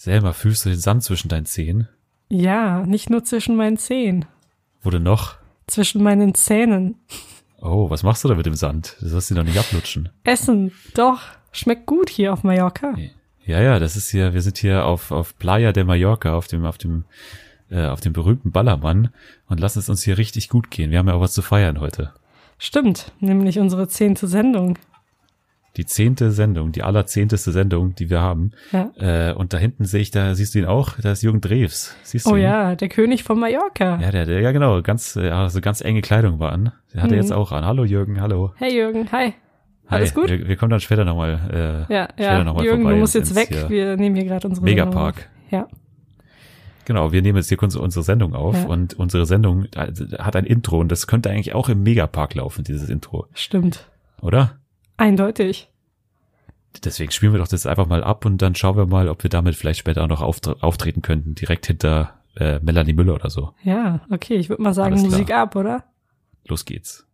Selma, fühlst du den Sand zwischen deinen Zehen? Ja, nicht nur zwischen meinen Zehen. Wo denn noch? Zwischen meinen Zähnen. Oh, was machst du da mit dem Sand? Das sollst du doch nicht ablutschen. Essen, doch. Schmeckt gut hier auf Mallorca. Ja, ja, das ist hier, wir sind hier auf, auf Playa de Mallorca, auf dem, auf dem, äh, auf dem berühmten Ballermann und lassen es uns hier richtig gut gehen. Wir haben ja auch was zu feiern heute. Stimmt, nämlich unsere zehnte Sendung. Die zehnte Sendung, die allerzehnteste Sendung, die wir haben. Ja. Äh, und da hinten sehe ich, da siehst du ihn auch, da ist Jürgen Drews. Siehst du Oh ihn? ja, der König von Mallorca. Ja, der, der, ja genau, ganz, äh, also ganz enge Kleidung war an. Der hat er Mhm. jetzt auch an. Hallo Jürgen, hallo. Hey Jürgen, hi. Alles Hi. gut? Wir, wir kommen dann später nochmal. Äh, Ja, später ja. noch mal Jürgen, vorbei du musst jetzt weg. hier Wir nehmen hier gerade unsere Sendung Megapark. auf. Ja. Genau, wir nehmen jetzt hier kurz unsere Sendung auf Ja. und unsere Sendung äh, hat ein Intro und das könnte eigentlich auch im Megapark laufen, dieses Intro, Stimmt. oder? Eindeutig. Deswegen spielen wir doch das einfach mal ab und dann schauen wir mal, ob wir damit vielleicht später auch noch auftre auftreten könnten, direkt hinter äh, Melanie Müller oder so. Ja, okay. Ich würde mal sagen, Alles klar. Musik ab, oder? Los geht's.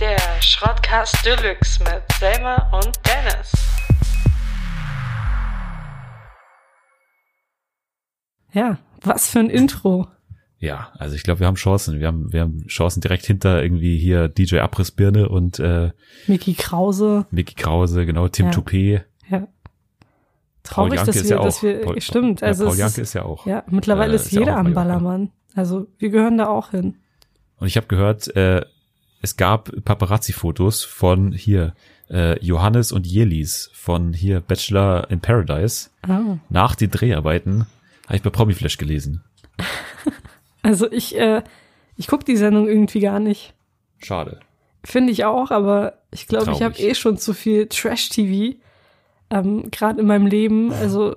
Der Schrottcast Deluxe mit Selma und Dennis. Ja, was für ein Intro. Ja, also ich glaube, wir haben Chancen. Wir haben, wir haben Chancen direkt hinter irgendwie hier DJ Abrissbirne und äh, Mickey Krause. Mickey Krause, genau, Tim Ja. Toupet. Ja. Traurig, dass wir, ja dass wir, Paul- stimmt. Ja, Also Paul es Janke ist, ist ja auch. ja, mittlerweile äh, ist ist ja jeder auch am. Ballermann. Also wir gehören da auch hin. Und ich habe gehört, äh, es gab Paparazzi-Fotos von hier äh, Johannes und Jelis von hier Bachelor in Paradise. Ah. Nach den Dreharbeiten habe ich bei Promiflash gelesen. Also ich, äh, ich guck die Sendung irgendwie gar nicht. Schade. Finde ich auch, aber ich glaube, ich habe eh schon zu viel Trash-TV, ähm, gerade in meinem Leben. Also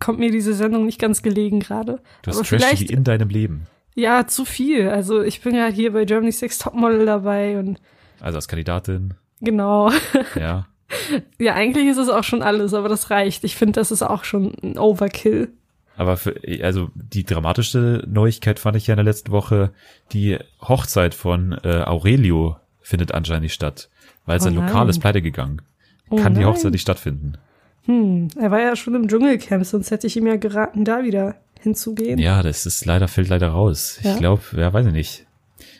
kommt mir diese Sendung nicht ganz gelegen gerade. Du hast Trash vielleicht, in deinem Leben. ja, zu viel. Also ich bin ja hier bei Germany's Next Topmodel dabei und Also als Kandidatin. genau. Ja. ja, eigentlich ist es auch schon alles, aber das reicht. Ich finde, das ist auch schon ein Overkill. Aber für, also die dramatischste Neuigkeit fand ich ja in der letzten Woche, die Hochzeit von äh, Aurelio findet anscheinend nicht statt, weil Oh sein Lokal nein. ist pleite gegangen. Oh Kann die nein. Hochzeit nicht stattfinden. Hm, er war ja schon im Dschungelcamp, sonst hätte ich ihm ja geraten, da wieder hinzugehen. Ja, das ist leider, fällt leider raus. Ja. Ich glaube, ja, weiß ich nicht.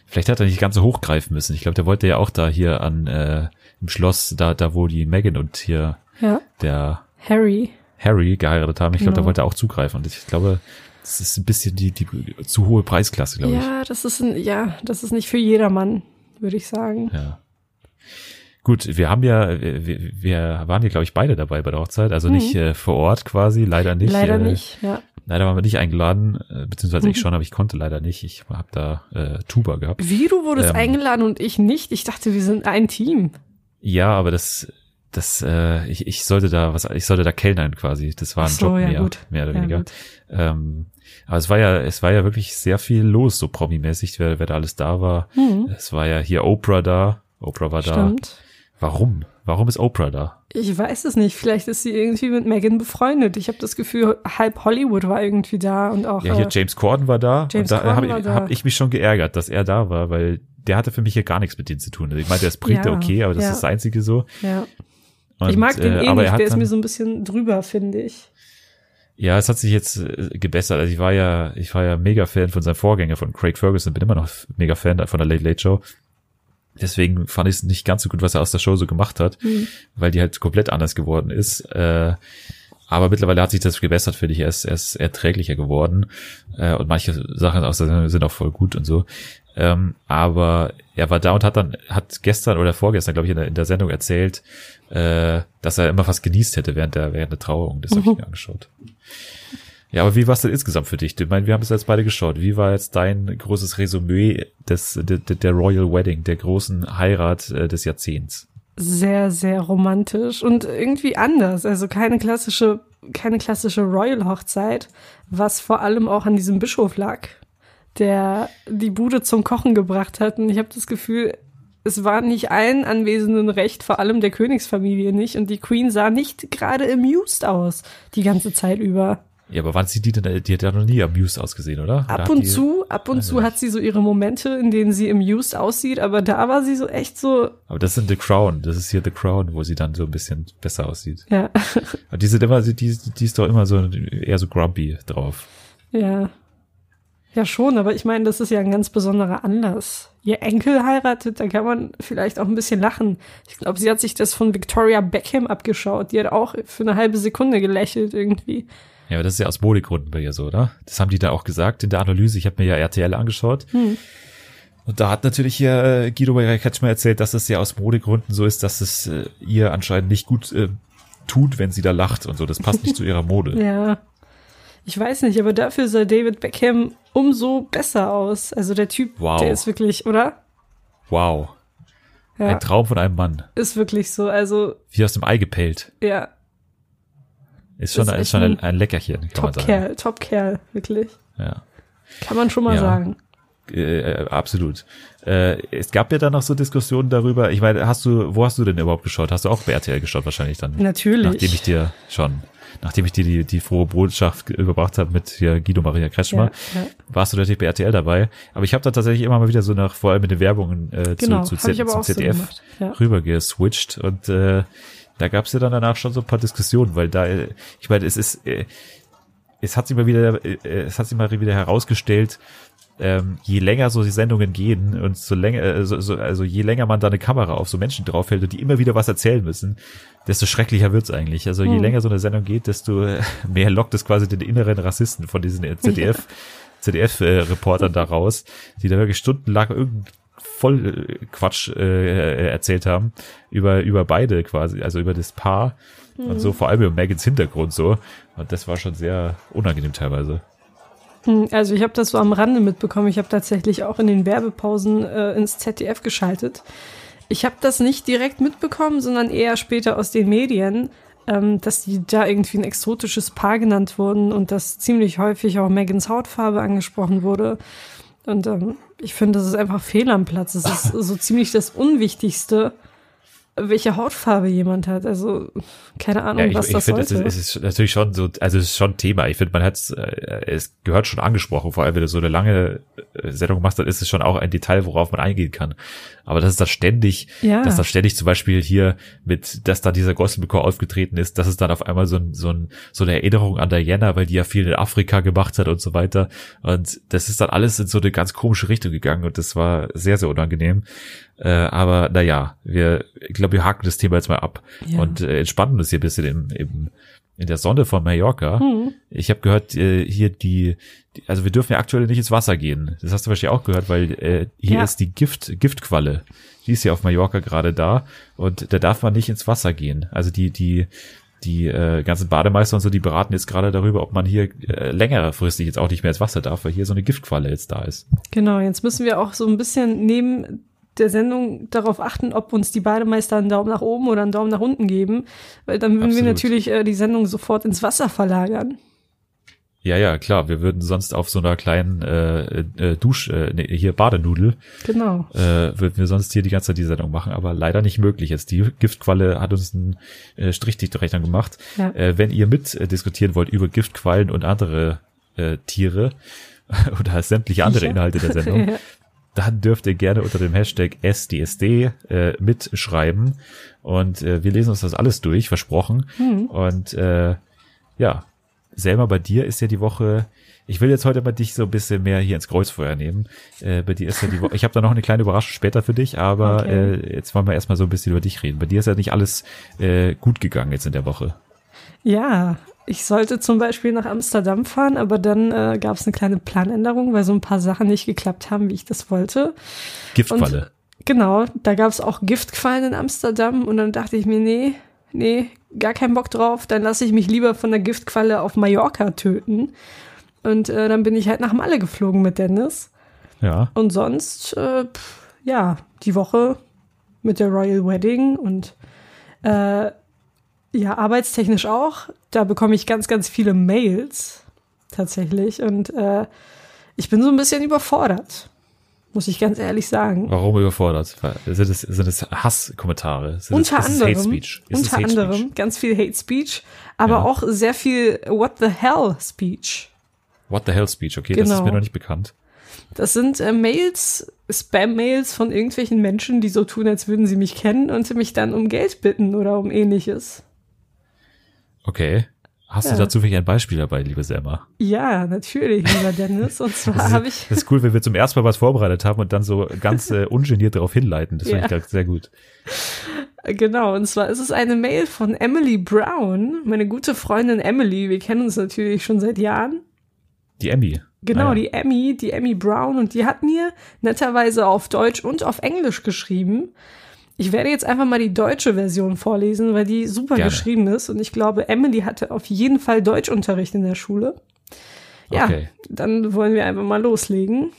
Vielleicht hat er nicht ganz so hochgreifen müssen. Ich glaube, der wollte ja auch da hier an äh, im Schloss, da, da wo die Megan und hier Ja, der Harry. Harry geheiratet haben. Ich glaube, Genau. da wollte er auch zugreifen. Und ich glaube, das ist ein bisschen die, die zu hohe Preisklasse, glaube ich. Ja, das ist ein, ja, das ist nicht für jedermann, würde ich sagen. Ja. Gut, wir haben ja, wir, wir waren ja, glaube ich, beide dabei bei der Hochzeit. Also nicht äh, vor Ort quasi, leider nicht. Mhm. Leider äh, nicht, ja. Leider waren wir nicht eingeladen, äh, beziehungsweise ich Mhm. schon, aber ich konnte leider nicht. Ich habe da äh, Tuba gehabt. Wie, du wurdest Ähm. eingeladen und ich nicht? Ich dachte, wir sind ein Team. Ja, aber das, das, äh, ich, ich sollte da was, ich sollte da kellnern quasi. Das war ein so, Job ja, mehr, gut. mehr oder Ja, weniger. gut. Ähm, aber es war ja, es war ja wirklich sehr viel los, so Promi-mäßig, wer, wer da alles da war. Hm, Es war ja hier Oprah da. Oprah war da. stimmt. Warum? Warum ist Oprah da? Ich weiß es nicht. Vielleicht ist sie irgendwie mit Megan befreundet. Ich habe das Gefühl, halb Hollywood war irgendwie da und auch. Ja, hier äh, James Corden war da. James und da Corden habe ich, da. hab ich mich schon geärgert, dass er da war, weil der hatte für mich hier gar nichts mit denen zu tun. Also ich meinte, er ist Brite, Ja, okay, aber das ja. ist das Einzige so. ja. Und, ich mag den äh, eh aber nicht. Der ist mir so ein bisschen drüber, finde ich. Ja, es hat sich jetzt äh, gebessert. Also ich war ja, ich war ja mega Fan von seinem Vorgänger, von Craig Ferguson, bin immer noch mega Fan von der Late Late Show. Deswegen fand ich es nicht ganz so gut, was er aus der Show so gemacht hat, Mhm. weil die halt komplett anders geworden ist. Äh, aber mittlerweile hat sich das gebessert, finde ich. Er ist, er ist erträglicher geworden. Äh, und manche Sachen aus der Sendung sind auch voll gut und so. Ähm, aber er war da und hat dann, hat gestern oder vorgestern, glaube ich, in der, in der Sendung erzählt, äh, dass er immer was genießt hätte während der, während der Trauung. Das habe ich Mhm. mir angeschaut. Ja, aber wie war es denn insgesamt für dich? Ich meine, wir haben es jetzt beide geschaut. Wie war jetzt dein großes Resümee des, der, der Royal Wedding, der großen Heirat äh, des Jahrzehnts? Sehr, sehr romantisch und irgendwie anders. Also keine klassische, keine klassische Royal-Hochzeit, was vor allem auch an diesem Bischof lag, der die Bude zum Kochen gebracht hat. Und ich habe das Gefühl, es war nicht allen Anwesenden recht, vor allem der Königsfamilie nicht. Und die Queen sah nicht gerade amused aus die ganze Zeit über. Ja, aber wann sieht die denn, die hat ja noch nie amused ausgesehen, oder? oder ab und die, zu, ab und zu hat sie so ihre Momente, in denen sie amused aussieht, aber da war sie so echt so. Aber das sind The Crown, das ist hier The Crown, wo sie dann so ein bisschen besser aussieht. Ja. Aber die sind immer, die, die ist doch immer so, eher so grumpy drauf. Ja. Ja, schon, aber ich meine, das ist ja ein ganz besonderer Anlass. Ihr Enkel heiratet, da kann man vielleicht auch ein bisschen lachen. Ich glaube, sie hat sich das von Victoria Beckham abgeschaut. Die hat auch für eine halbe Sekunde gelächelt irgendwie. Ja, aber das ist ja aus Modegründen bei ihr so, oder? Das haben die da auch gesagt in der Analyse. Ich habe mir ja RTL angeschaut. Hm. Und da hat natürlich hier äh, Guido Maria Kretschmer erzählt, dass es ja aus Modegründen so ist, dass es äh, ihr anscheinend nicht gut äh, tut, wenn sie da lacht und so. Das passt nicht zu ihrer Mode. Ja. Ich weiß nicht, aber dafür sah David Beckham umso besser aus. Also der Typ, wow. der ist wirklich, oder? Wow. Ja. Ein Traum von einem Mann. Ist wirklich so, also. Wie aus dem Ei gepellt. Ja. Ist schon, ist, ist schon ein, ein, Leckerchen, kann Top man sagen. Kerl, Top Kerl, wirklich. Ja. Kann man schon mal ja. sagen. Äh, äh, absolut. Äh, es gab ja dann noch so Diskussionen darüber. Ich meine, hast du, wo hast du denn überhaupt geschaut? Hast du auch bei RTL geschaut wahrscheinlich dann? Natürlich. Nachdem ich dir schon, nachdem ich dir die, die frohe Botschaft überbracht habe mit hier Guido Maria Kretschmer, ja, ja. warst du natürlich bei RTL dabei. Aber ich habe da tatsächlich immer mal wieder so nach, vor allem mit den Werbungen äh, genau, zu, zu Z, zum ZDF so ja. rüber geswitcht und äh, da gab es ja dann danach schon so ein paar Diskussionen, weil da, ich meine, es ist, äh, es hat sich mal wieder, äh, es hat sich mal wieder herausgestellt, ähm, je länger so die Sendungen gehen und so länger, äh, so, so, also je länger man da eine Kamera auf so Menschen draufhält und die immer wieder was erzählen müssen, desto schrecklicher wird's eigentlich. Also je hm. länger so eine Sendung geht, desto mehr lockt es quasi den inneren Rassisten von diesen ZDF, ZDF-Reportern äh, da raus, die da wirklich stundenlang irgendein voll äh, Quatsch äh, erzählt haben über über beide quasi, also über das Paar mhm. und so vor allem über Megans Hintergrund so und das war schon sehr unangenehm teilweise. Hm, also ich habe das so am Rande mitbekommen. Ich habe tatsächlich auch in den Werbepausen äh, ins ZDF geschaltet. Ich habe das nicht direkt mitbekommen, sondern eher später aus den Medien, ähm, dass die da irgendwie ein exotisches Paar genannt wurden und dass ziemlich häufig auch Megans Hautfarbe angesprochen wurde. Und ähm, ich finde, das ist einfach fehl am Platz. Das ist so ziemlich das Unwichtigste, welche Hautfarbe jemand hat. Also keine Ahnung, ja, ich, was ich das find, sollte. Es ist, es ist natürlich schon so, also es ist schon Thema. Ich finde, man hat äh, es gehört schon angesprochen. Vor allem, wenn du so eine lange äh, Sendung machst, dann ist es schon auch ein Detail, worauf man eingehen kann. Aber dass es da ständig, ja. dass da ständig zum Beispiel hier mit, dass da dieser Gospelchor aufgetreten ist, dass es dann auf einmal so, ein, so, ein, so eine Erinnerung an Diana, weil die ja viel in Afrika gemacht hat und so weiter. Und das ist dann alles in so eine ganz komische Richtung gegangen und das war sehr, sehr unangenehm. Äh, aber naja, wir, ich glaube, wir haken das Thema jetzt mal ab ja. und äh, entspannen uns hier ein bisschen im, im, in der Sonne von Mallorca. Mhm. Ich habe gehört, äh, hier die, die, also wir dürfen ja aktuell nicht ins Wasser gehen. Das hast du wahrscheinlich auch gehört, weil äh, hier ja. ist die Gift, Giftqualle. Die ist ja auf Mallorca gerade da und da darf man nicht ins Wasser gehen. Also die, die, die äh, ganzen Bademeister und so, die beraten jetzt gerade darüber, ob man hier äh, längerfristig jetzt auch nicht mehr ins Wasser darf, weil hier so eine Giftqualle jetzt da ist. Genau, jetzt müssen wir auch so ein bisschen neben der Sendung darauf achten, ob uns die Bademeister einen Daumen nach oben oder einen Daumen nach unten geben, weil dann würden Absolut. wir natürlich äh, die Sendung sofort ins Wasser verlagern. Ja, ja, klar. Wir würden sonst auf so einer kleinen äh, äh, Dusch, äh, nee, hier Badenudel, genau, äh, würden wir sonst hier die ganze Zeit die Sendung machen, aber leider nicht möglich. Jetzt die Giftqualle hat uns einen äh, Strich durch die Rechnung gemacht. Ja. Äh, wenn ihr mit äh, diskutieren wollt über Giftquallen und andere äh, Tiere oder sämtliche andere Inhalte der Sendung, ja dann dürft ihr gerne unter dem Hashtag SDSD äh, mitschreiben. Und äh, wir lesen uns das alles durch, versprochen. Mhm. Und äh, ja, Selma, bei dir ist ja die Woche. Ich will jetzt heute mal dich so ein bisschen mehr hier ins Kreuzfeuer nehmen. Äh, bei dir ist ja die Woche. Ich habe da noch eine kleine Überraschung später für dich, aber okay. äh, jetzt wollen wir erstmal so ein bisschen über dich reden. Bei dir ist ja nicht alles äh, gut gegangen jetzt in der Woche. Ja, ich sollte zum Beispiel nach Amsterdam fahren, aber dann äh, gab es eine kleine Planänderung, weil so ein paar Sachen nicht geklappt haben, wie ich das wollte. Giftqualle. Und, genau, da gab es auch Giftquallen in Amsterdam und dann dachte ich mir, nee, nee, gar keinen Bock drauf, dann lasse ich mich lieber von der Giftqualle auf Mallorca töten. Und äh, dann bin ich halt nach Malle geflogen mit Dennis. Ja. Und sonst, äh, pff, ja, die Woche mit der Royal Wedding und äh, ja, arbeitstechnisch auch. Da bekomme ich ganz, ganz viele Mails tatsächlich. Und äh, ich bin so ein bisschen überfordert, muss ich ganz ehrlich sagen. Warum überfordert? Sind es, sind es Hasskommentare? Sind unter es, ist anderem, Hate Speech? Ist unter Hate anderem Speech? ganz viel Hate Speech, aber Ja. auch sehr viel What the hell Speech. What the hell Speech? Okay, das ist Genau. mir noch nicht bekannt. Das sind äh, Mails, Spam-Mails von irgendwelchen Menschen, die so tun, als würden sie mich kennen und mich dann um Geld bitten oder um ähnliches. Okay. Hast Ja. du da zufällig ein Beispiel dabei, liebe Selma? Ja, natürlich, lieber Dennis. Und zwar habe ich, Das ist cool, wenn wir zum ersten Mal was vorbereitet haben und dann so ganz äh, ungeniert darauf hinleiten. Das finde ich Ja. sehr gut. genau, und zwar ist es eine Mail von Emily Brown, meine gute Freundin Emily. Wir kennen uns natürlich schon seit Jahren. Die Emmy. Genau, Ah, ja. die Emmy, die Emmy Brown. Und die hat mir netterweise auf Deutsch und auf Englisch geschrieben. Ich werde jetzt einfach mal die deutsche Version vorlesen, weil die super Gerne. geschrieben ist. Und ich glaube, Emily hatte auf jeden Fall Deutschunterricht in der Schule. Ja, Okay. dann wollen wir einfach mal loslegen.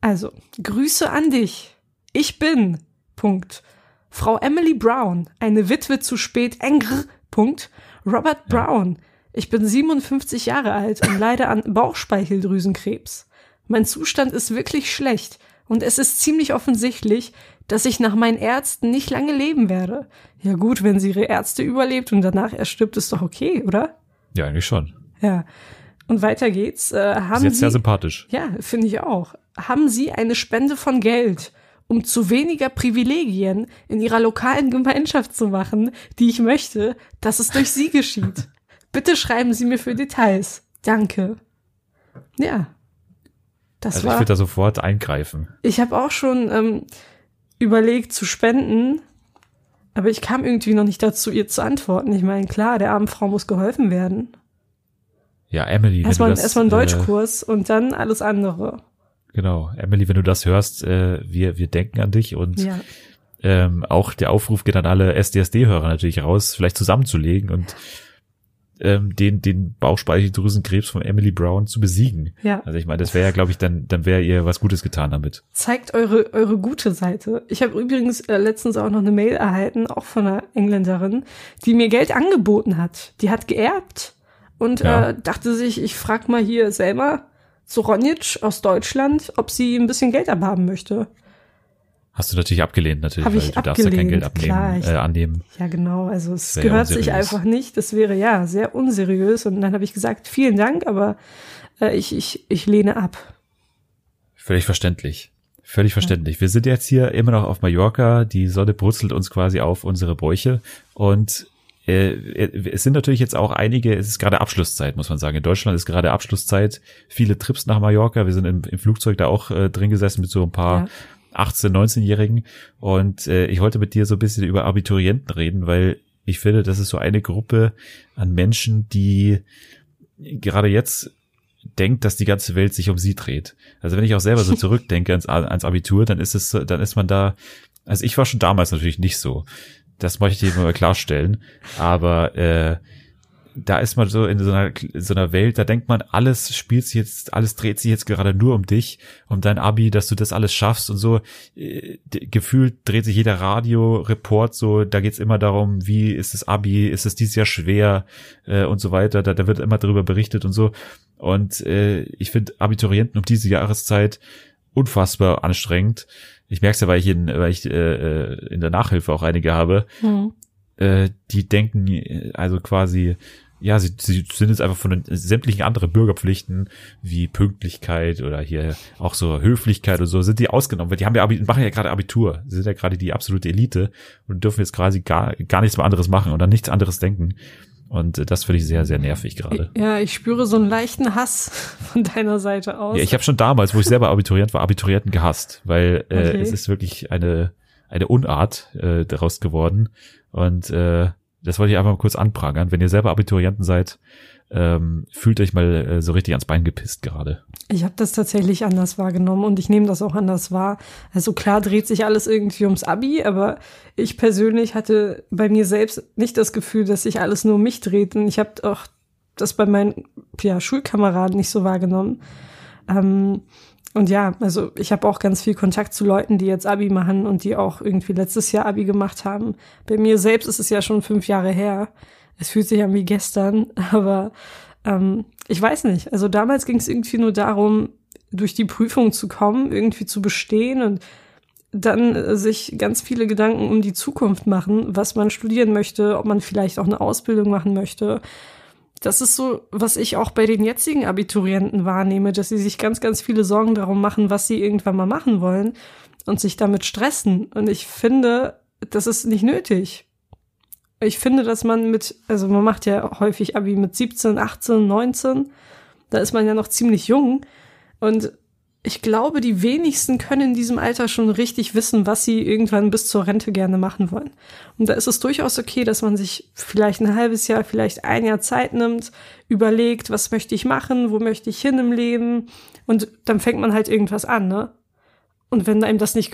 Also, Grüße an dich. Ich bin, Punkt. Frau Emily Brown, eine Witwe zu spät, engr, Punkt. Robert Brown. Ich bin 57 Jahre alt und leide an Bauchspeicheldrüsenkrebs. Mein Zustand ist wirklich schlecht und es ist ziemlich offensichtlich, dass ich nach meinen Ärzten nicht lange leben werde. Ja gut, wenn sie ihre Ärzte überlebt und danach erst stirbt, ist doch okay, oder? Ja, eigentlich schon. Ja. Und weiter geht's. Äh, haben Ist jetzt Sie, sehr sympathisch. ja, finde ich auch. Haben Sie eine Spende von Geld, um zu weniger Privilegien in Ihrer lokalen Gemeinschaft zu machen, die ich möchte, dass es durch Sie geschieht? Bitte schreiben Sie mir für Details. Danke. Ja. Das Also ich war. würde da sofort eingreifen. Ich habe auch schon ähm, überlegt zu spenden, aber ich kam irgendwie noch nicht dazu, ihr zu antworten. Ich meine, klar, der armen Frau muss geholfen werden. Ja, Emily, Erstmal erstmal einen äh, Deutschkurs und dann alles andere. Genau, Emily, wenn du das hörst, äh, wir, wir denken an dich und Ja. ähm, auch der Aufruf geht an alle SDSD-Hörer natürlich raus, vielleicht zusammenzulegen und ähm, den, den Bauchspeicheldrüsenkrebs von Emily Brown zu besiegen. Ja. Also ich meine, das wäre ja, glaube ich, dann, dann wäre ihr was Gutes getan damit. Zeigt eure, eure gute Seite. Ich habe übrigens äh, letztens auch noch eine Mail erhalten, auch von einer Engländerin, die mir Geld angeboten hat. Die hat geerbt und Ja. äh, dachte sich, ich frag mal hier Selma Zoronic aus Deutschland, ob sie ein bisschen Geld abhaben möchte. Hast du natürlich abgelehnt, natürlich, Hab weil du darfst ja kein Geld abgelehnt, abnehmen, klar, ich- äh, annehmen. Ja, genau. Also es Sehr gehört sich unseriös. einfach nicht. Das wäre ja sehr unseriös. Und dann habe ich gesagt, vielen Dank, aber äh, ich, ich, ich lehne ab. Völlig verständlich. Völlig verständlich. Wir sind jetzt hier immer noch auf Mallorca. Die Sonne brutzelt uns quasi auf unsere Bäuche. Und äh, es sind natürlich jetzt auch einige, es ist gerade Abschlusszeit, muss man sagen. In Deutschland ist gerade Abschlusszeit. Viele Trips nach Mallorca. Wir sind im, im Flugzeug da auch äh, drin gesessen mit so ein paar. 18-, 19-Jährigen. Und äh, ich wollte mit dir so ein bisschen über Abiturienten reden, weil ich finde, das ist so eine Gruppe an Menschen, die gerade jetzt denkt, dass die ganze Welt sich um sie dreht. Also wenn ich auch selber so zurückdenke ans, ans Abitur, dann ist es, so- dann ist man da, also ich war schon damals natürlich nicht so. Das möchte ich mal klarstellen. Aber äh, da ist man so in so einer, so einer Welt, da denkt man, alles spielt sich jetzt, alles dreht sich jetzt gerade nur um dich, um dein Abi, dass du das alles schaffst und so. Äh, Gefühlt dreht sich jeder Radio-Report so, da geht's immer darum, wie ist das Abi, ist es dieses Jahr schwer äh, und so weiter. Da, da wird immer darüber berichtet und so. Und äh, ich finde Abiturienten um diese Jahreszeit unfassbar anstrengend. Ich merke es ja, weil ich in, weil ich äh, äh, in der Nachhilfe auch einige habe Hm. äh, die denken also quasi, ja, sie, sie sind jetzt einfach von den sämtlichen anderen Bürgerpflichten wie Pünktlichkeit oder hier auch so Höflichkeit und so, sind die ausgenommen, weil die haben ja Abi, machen ja gerade Abitur, sie sind ja gerade die absolute Elite und dürfen jetzt quasi gar, gar nichts mehr anderes machen und an nichts anderes denken. Und äh, das finde ich sehr, sehr nervig gerade. Ja, ich spüre so einen leichten Hass von deiner Seite aus. Ja, ich habe schon damals, wo ich selber Abiturient war, Abiturienten gehasst, weil äh, Okay. es ist wirklich eine eine Unart äh, daraus geworden und äh, das wollte ich einfach mal kurz anprangern. Wenn ihr selber Abiturienten seid, ähm, fühlt euch mal äh, so richtig ans Bein gepisst gerade. Ich habe das tatsächlich anders wahrgenommen und ich nehme das auch anders wahr. Also klar dreht sich alles irgendwie ums Abi, aber ich persönlich hatte bei mir selbst nicht das Gefühl, dass sich alles nur um mich dreht. Und ich habe auch das bei meinen ja, Schulkameraden nicht so wahrgenommen. Ähm, und ja, also ich habe auch ganz viel Kontakt zu Leuten, die jetzt Abi machen und die auch irgendwie letztes Jahr Abi gemacht haben. Bei mir selbst ist es ja schon fünf Jahre her. Es fühlt sich an wie gestern, aber ähm, ich weiß nicht. Also damals ging es irgendwie nur darum, durch die Prüfung zu kommen, irgendwie zu bestehen und dann äh, sich ganz viele Gedanken um die Zukunft machen, was man studieren möchte, ob man vielleicht auch eine Ausbildung machen möchte. Das ist so, was ich auch bei den jetzigen Abiturienten wahrnehme, dass sie sich ganz, ganz viele Sorgen darum machen, was sie irgendwann mal machen wollen und sich damit stressen. Und ich finde, das ist nicht nötig. Ich finde, dass man mit, also man macht ja häufig Abi mit 17, 18, 19. Da ist man ja noch ziemlich jung. Und ich glaube, die wenigsten können in diesem Alter schon richtig wissen, was sie irgendwann bis zur Rente gerne machen wollen. Und da ist es durchaus okay, dass man sich vielleicht ein halbes Jahr, vielleicht ein Jahr Zeit nimmt, überlegt, was möchte ich machen, wo möchte ich hin im Leben. Und dann fängt man halt irgendwas an, ne? Und wenn einem das nicht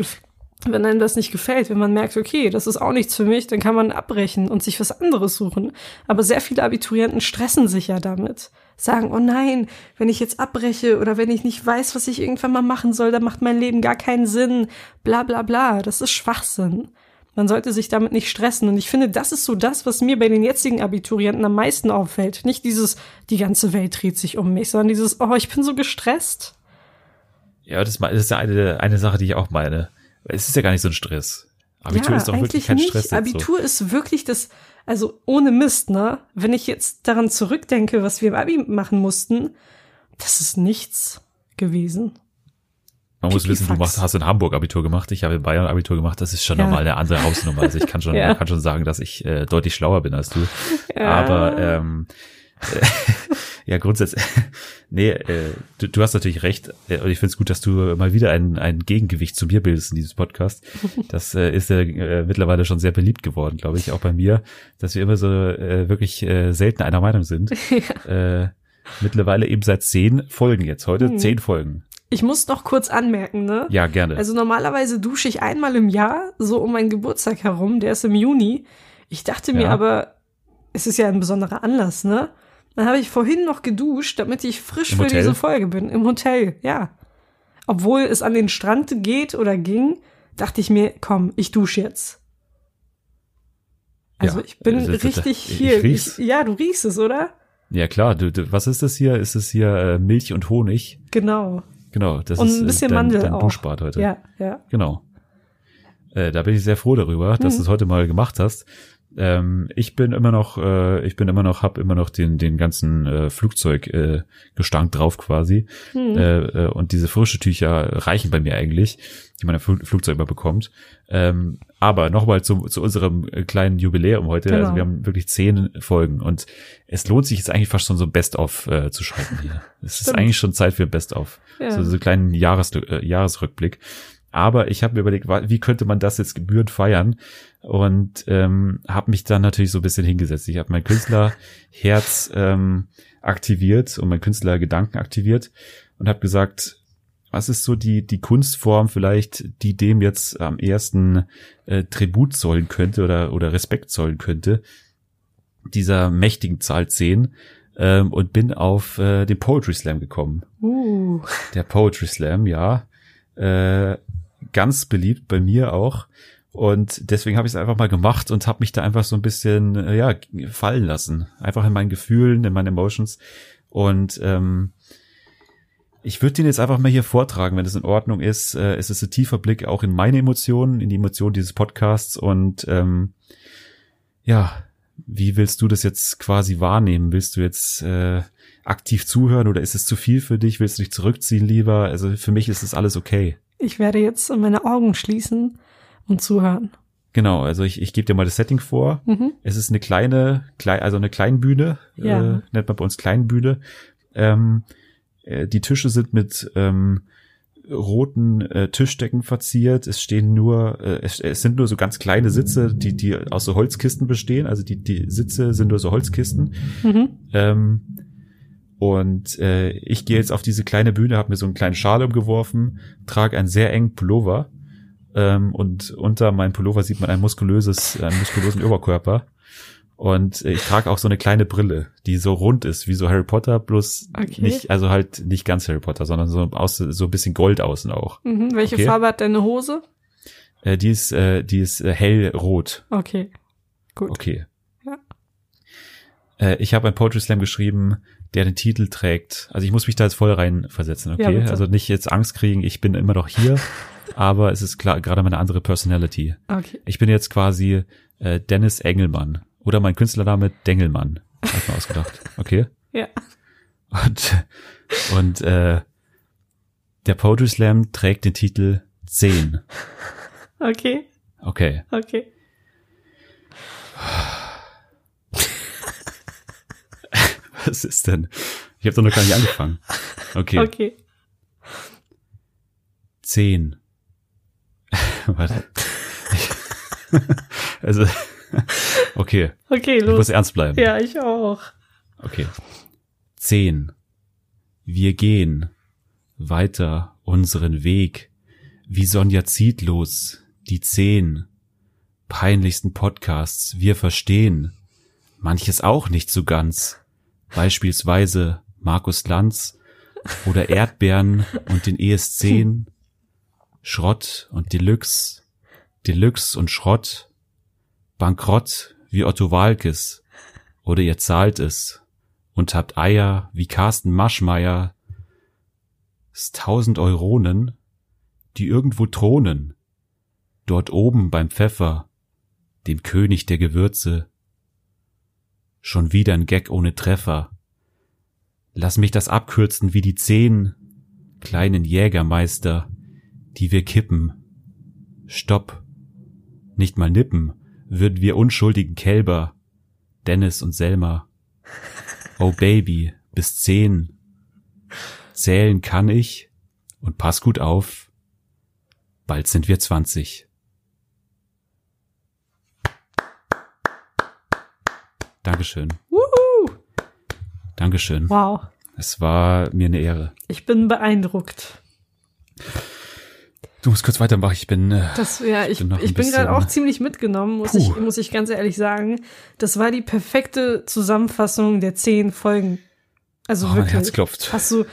wenn einem das nicht gefällt, wenn man merkt, okay, das ist auch nichts für mich, dann kann man abbrechen und sich was anderes suchen. Aber sehr viele Abiturienten stressen sich ja damit. Sagen, oh nein, wenn ich jetzt abbreche oder wenn ich nicht weiß, was ich irgendwann mal machen soll, dann macht mein Leben gar keinen Sinn. Bla bla bla. Das ist Schwachsinn. Man sollte sich damit nicht stressen. Und ich finde, das ist so das, was mir bei den jetzigen Abiturienten am meisten auffällt. Nicht dieses, die ganze Welt dreht sich um mich, sondern dieses, oh, ich bin so gestresst. Ja, das ist ja eine, eine Sache, die ich auch meine es ist ja gar nicht so ein Stress. Abitur ja, ist doch wirklich kein nicht. Stress. Abitur so. ist wirklich das, also ohne Mist, ne? Wenn ich jetzt daran zurückdenke, was wir im Abi machen mussten, das ist nichts gewesen. Man muss wissen, du machst, hast in Hamburg Abitur gemacht, ich habe in Bayern Abitur gemacht, das ist schon ja. nochmal eine andere Hausnummer. Also ich kann schon, ja. kann schon sagen, dass ich äh, deutlich schlauer bin als du. Ja. Aber ähm, ja, grundsätzlich, nee, äh, du, du hast natürlich recht. Äh, und ich finde es gut, dass du mal wieder ein, ein Gegengewicht zu mir bildest in diesem Podcast. Das äh, ist ja äh, mittlerweile schon sehr beliebt geworden, glaube ich, auch bei mir, dass wir immer so äh, wirklich äh, selten einer Meinung sind. Ja. Äh, mittlerweile eben seit zehn Folgen jetzt. Heute hm. zehn Folgen. Ich muss noch kurz anmerken, ne? Ja, gerne. Also normalerweise dusche ich einmal im Jahr, so um meinen Geburtstag herum, der ist im Juni. Ich dachte mir ja. aber, es ist ja ein besonderer Anlass, ne? Dann habe ich vorhin noch geduscht, damit ich frisch Im für Hotel? diese Folge bin. Im Hotel, ja. Obwohl es an den Strand geht oder ging, dachte ich mir, komm, ich dusche jetzt. Also ja, ich bin also, richtig ich, hier. Ich, ja, du riechst es, oder? Ja, klar. Du, du, was ist das hier? Ist es hier äh, Milch und Honig? Genau. Genau, das und ist ein bisschen dein, Mandel dein auch. Duschbad heute. Ja, ja. Genau. Äh, da bin ich sehr froh darüber, dass mhm. du es heute mal gemacht hast. Ähm, ich bin immer noch, äh, ich bin immer noch, hab immer noch den den ganzen äh, Flugzeuggestank äh, Gestank drauf quasi. Mhm. Äh, äh, und diese frische Tücher reichen bei mir eigentlich, die man im Fl Flugzeug immer bekommt. Ähm, aber nochmal zu, zu unserem kleinen Jubiläum heute. Genau. Also wir haben wirklich zehn Folgen und es lohnt sich jetzt eigentlich fast schon so Best-of äh, zu schreiben hier. Es ist eigentlich schon Zeit für Best-of. Ja. So, so einen kleinen Jahres, äh, Jahresrückblick. Aber ich habe mir überlegt, wie könnte man das jetzt gebührend feiern? Und ähm, habe mich dann natürlich so ein bisschen hingesetzt. Ich habe mein Künstlerherz ähm, aktiviert und mein Künstlergedanken aktiviert und habe gesagt, was ist so die, die Kunstform vielleicht, die dem jetzt am ersten äh, Tribut zollen könnte oder, oder Respekt zollen könnte, dieser mächtigen Zahl 10 ähm, und bin auf äh, den Poetry Slam gekommen. Uh. Der Poetry Slam, ja. Äh, ganz beliebt bei mir auch. Und deswegen habe ich es einfach mal gemacht und habe mich da einfach so ein bisschen äh, ja fallen lassen, einfach in meinen Gefühlen, in meinen Emotions. Und ähm, ich würde den jetzt einfach mal hier vortragen, wenn es in Ordnung ist. Äh, es ist ein tiefer Blick auch in meine Emotionen, in die Emotionen dieses Podcasts. Und ähm, ja, wie willst du das jetzt quasi wahrnehmen? Willst du jetzt äh, aktiv zuhören oder ist es zu viel für dich? Willst du dich zurückziehen lieber? Also für mich ist es alles okay. Ich werde jetzt meine Augen schließen und zuhören. Genau, also ich, ich gebe dir mal das Setting vor. Mhm. Es ist eine kleine, klein, also eine Kleinbühne, ja. äh, nennt man bei uns Kleinbühne. Ähm, äh, die Tische sind mit ähm, roten äh, Tischdecken verziert. Es stehen nur, äh, es, es sind nur so ganz kleine Sitze, die die aus so Holzkisten bestehen. Also die die Sitze sind nur so Holzkisten. Mhm. Ähm, und äh, ich gehe jetzt auf diese kleine Bühne, habe mir so einen kleinen Schal umgeworfen, trage einen sehr engen Pullover ähm, und unter meinem Pullover sieht man ein muskulöses, einen muskulösen Oberkörper. Und ich trage auch so eine kleine Brille, die so rund ist, wie so Harry Potter, bloß okay. nicht, also halt nicht ganz Harry Potter, sondern so aus, so ein bisschen Gold außen auch. Mhm. Welche okay? Farbe hat deine Hose? Äh, die ist, äh, die ist äh, hellrot. Okay. Gut. Okay. Ja. Äh, ich habe ein Poetry Slam geschrieben, der den Titel trägt. Also ich muss mich da jetzt voll reinversetzen, okay? bitte. also nicht jetzt Angst kriegen, ich bin immer noch hier, aber es ist klar gerade meine andere Personality. Okay. Ich bin jetzt quasi äh, Dennis Engelmann oder mein Künstlername Dengelmann. Hab ich mir ausgedacht. Okay? Ja. Und, und äh, der Poetry Slam trägt den Titel 10. Okay. Okay. Okay. Was ist denn? Ich habe doch noch gar nicht angefangen. Okay. Okay. 10. Warte. also, okay. Okay, Ich muss los. ernst bleiben. Ja, ich auch. Okay. 10. Wir gehen weiter unseren Weg, wie Sonja Zietlos, die zehn peinlichsten Podcasts wir verstehen, manches auch nicht so ganz, beispielsweise Markus Lanz oder Erdbeeren und den ES10, Schrott und Deluxe, Deluxe und Schrott, Bankrott wie Otto Walkes oder ihr zahlt es und habt Eier wie Carsten Maschmeyer, tausend Euronen, die irgendwo thronen, dort oben beim Pfeffer, dem König der Gewürze. Schon wieder ein Gag ohne Treffer. Lass mich das abkürzen wie die zehn kleinen Jägermeister, die wir kippen. Stopp. Nicht mal nippen würden wir unschuldigen Kälber, Dennis und Selma. Oh Baby, bis zehn. Zählen kann ich und pass gut auf. Bald sind wir zwanzig. Dankeschön. Wuhu. Dankeschön. Wow. Es war mir eine Ehre. Ich bin beeindruckt. Du musst kurz weitermachen. Ich bin. Äh, Das, ja, ich, bin ich bin gerade bisschen- auch ziemlich mitgenommen, muss Puh. ich, muss ich ganz ehrlich sagen. Das war die perfekte Zusammenfassung der zehn Folgen. Also oh, mein wirklich. Herz klopft. Hast du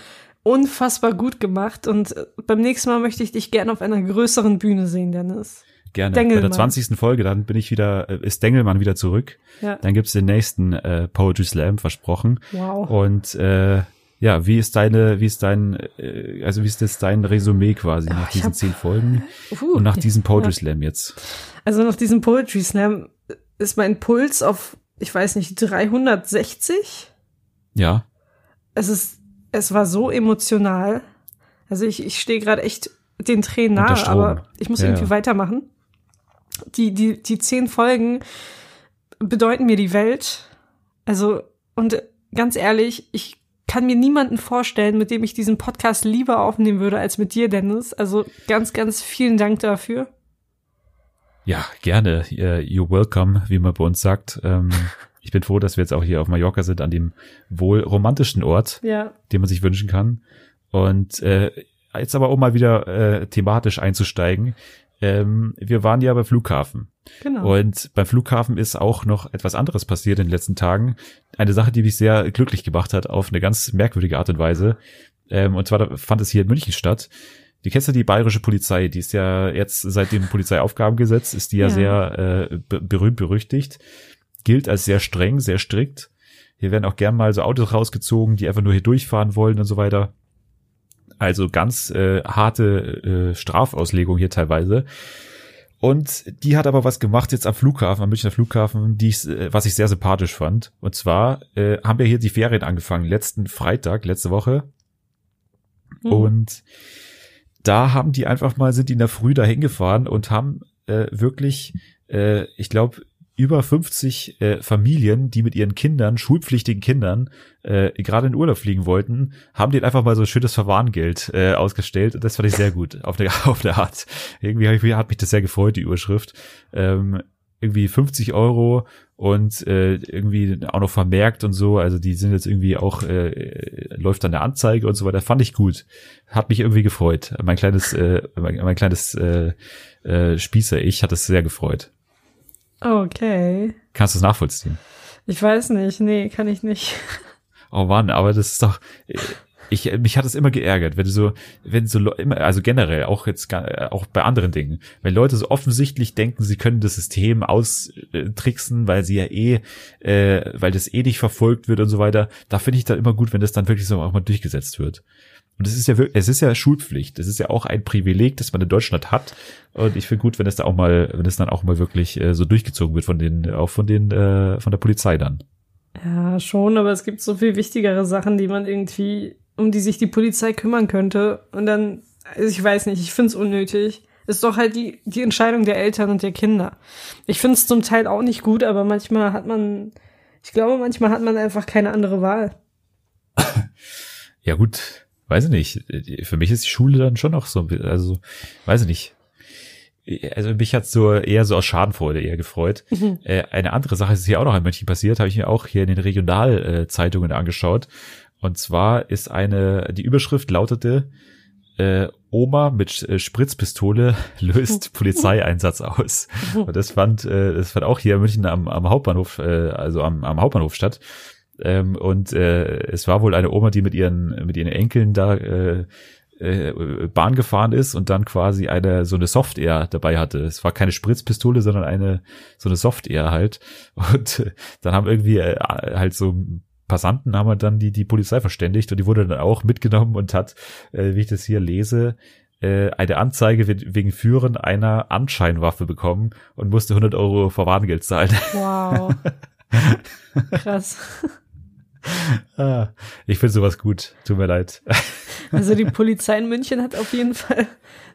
unfassbar gut gemacht und äh, beim nächsten Mal möchte ich dich gerne auf einer größeren Bühne sehen, Dennis. Gerne. Bei Dengelmann. der 20. Folge, dann bin ich wieder, äh, ist Dengelmann wieder zurück. Ja. Dann gibt's den nächsten äh, Poetry Slam versprochen. Wow. Und äh, ja, wie ist deine, wie ist dein, äh, also wie ist jetzt dein Resümee quasi nach ich diesen hab- zehn Folgen Puh. und nach diesem Poetry Ja. Slam jetzt? Also nach diesem Poetry Slam ist mein Puls auf, ich weiß nicht, 360. Ja, Es ist, es war so emotional. Also ich, ich stehe gerade echt den Tränen nahe, aber ich muss Ja, irgendwie ja. weitermachen. Die, die, die zehn Folgen bedeuten mir die Welt. Also, und ganz ehrlich, ich kann mir niemanden vorstellen, mit dem ich diesen Podcast lieber aufnehmen würde als mit dir, Dennis. Also ganz, ganz vielen Dank dafür. ja, gerne. Äh, You're welcome, wie man bei uns sagt. Ähm, ich bin froh, dass wir jetzt auch hier auf Mallorca sind, an dem wohl romantischen Ort, Ja. den man sich wünschen kann. Und äh, jetzt aber um mal wieder äh, thematisch einzusteigen. Ähm, wir waren ja beim Flughafen. Genau. Und beim Flughafen ist auch noch etwas anderes passiert in den letzten Tagen. Eine Sache, die mich sehr glücklich gemacht hat, auf eine ganz merkwürdige Art und Weise. Ähm, und zwar fand es hier in München statt. Die kennst du die bayerische Polizei, die ist ja jetzt seit dem Polizeiaufgabengesetz, ist die ja, Ja. sehr äh, be- berühmt berüchtigt, gilt als sehr streng, sehr strikt. Hier werden auch gern mal so Autos rausgezogen, die einfach nur hier durchfahren wollen und so weiter. Also ganz äh, harte äh, Strafauslegung hier teilweise. Und die hat aber was gemacht jetzt am Flughafen, am Münchner Flughafen, die ich, äh, was ich sehr sympathisch fand. Und zwar äh, haben wir hier die Ferien angefangen, letzten Freitag, letzte Woche. Mhm. Und da haben die einfach mal, sind die in der Früh da hingefahren und haben äh, wirklich, äh, ich glaube, über 50 äh, Familien, die mit ihren Kindern, schulpflichtigen Kindern, äh, gerade in Urlaub fliegen wollten, haben denen einfach mal so ein schönes Verwarngeld äh, ausgestellt. Und das fand ich sehr gut, auf der, auf der Art. Irgendwie ich, hat mich das sehr gefreut, die Überschrift. Ähm, irgendwie 50 Euro und äh, irgendwie auch noch vermerkt und so. Also die sind jetzt irgendwie auch, äh, läuft dann eine Anzeige und so weiter. Fand ich gut. Hat mich irgendwie gefreut. Mein kleines, äh, mein, mein kleines äh, äh, Spießer-Ich hat es sehr gefreut. Okay. Kannst du es nachvollziehen? Ich weiß nicht. Nee, kann ich nicht. Oh Mann, aber das ist doch, äh, ich, mich hat es immer geärgert, wenn du so, wenn so immer, also generell auch jetzt auch bei anderen Dingen, wenn Leute so offensichtlich denken, sie können das System austricksen, weil sie ja eh, äh, weil das eh nicht verfolgt wird und so weiter, da finde ich dann immer gut, wenn das dann wirklich so auch mal durchgesetzt wird. Und es ist ja wirklich, es ist ja Schulpflicht. Es ist ja auch ein Privileg, das man in Deutschland hat. Und ich finde gut, wenn es da auch mal, wenn es dann auch mal wirklich äh, so durchgezogen wird von den, auch von den, äh, von der Polizei dann. Ja, schon, aber es gibt so viel wichtigere Sachen, die man irgendwie, um die sich die Polizei kümmern könnte. Und dann, also ich weiß nicht, ich finde es unnötig. Ist doch halt die, die Entscheidung der Eltern und der Kinder. Ich finde es zum Teil auch nicht gut, aber manchmal hat man, ich glaube, manchmal hat man einfach keine andere Wahl. Ja, gut weiß ich nicht, für mich ist die Schule dann schon noch so, also, weiß ich nicht. Also mich hat so eher so aus Schadenfreude eher gefreut. Mhm. Äh, eine andere Sache ist hier auch noch in München passiert, habe ich mir auch hier in den Regionalzeitungen angeschaut. Und zwar ist eine, die Überschrift lautete, äh, Oma mit äh, Spritzpistole löst Polizeieinsatz aus. Und das fand, äh, das fand auch hier in München am, am Hauptbahnhof, äh, also am, am Hauptbahnhof statt. Ähm, und äh, es war wohl eine Oma, die mit ihren mit ihren Enkeln da äh, äh, Bahn gefahren ist und dann quasi eine so eine Software dabei hatte. Es war keine Spritzpistole, sondern eine so eine Software halt. Und äh, dann haben irgendwie äh, halt so Passanten haben halt dann die die Polizei verständigt und die wurde dann auch mitgenommen und hat, äh, wie ich das hier lese, äh, eine Anzeige wegen Führen einer Anscheinwaffe bekommen und musste 100 Euro Verwarngeld zahlen. Wow. Krass. Ah, ich finde sowas gut. Tut mir leid. Also die Polizei in München hat auf jeden Fall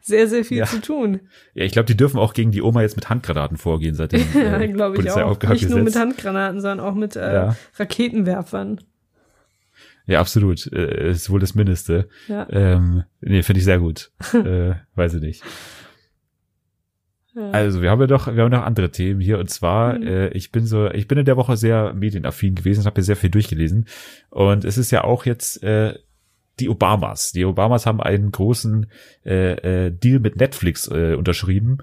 sehr, sehr viel ja. zu tun. Ja, ich glaube, die dürfen auch gegen die Oma jetzt mit Handgranaten vorgehen, seitdem ja, äh, glaube ich auch. Nicht nur mit Handgranaten, sondern auch mit äh, ja. Raketenwerfern. Ja, absolut. Äh, ist wohl das Mindeste. Ja. Ähm, nee, finde ich sehr gut. äh, weiß ich nicht. Also wir haben ja doch, wir haben noch andere Themen hier und zwar, mhm. äh, ich bin so, ich bin in der Woche sehr medienaffin gewesen, habe mir sehr viel durchgelesen und es ist ja auch jetzt äh, die Obamas. Die Obamas haben einen großen äh, äh, Deal mit Netflix äh, unterschrieben,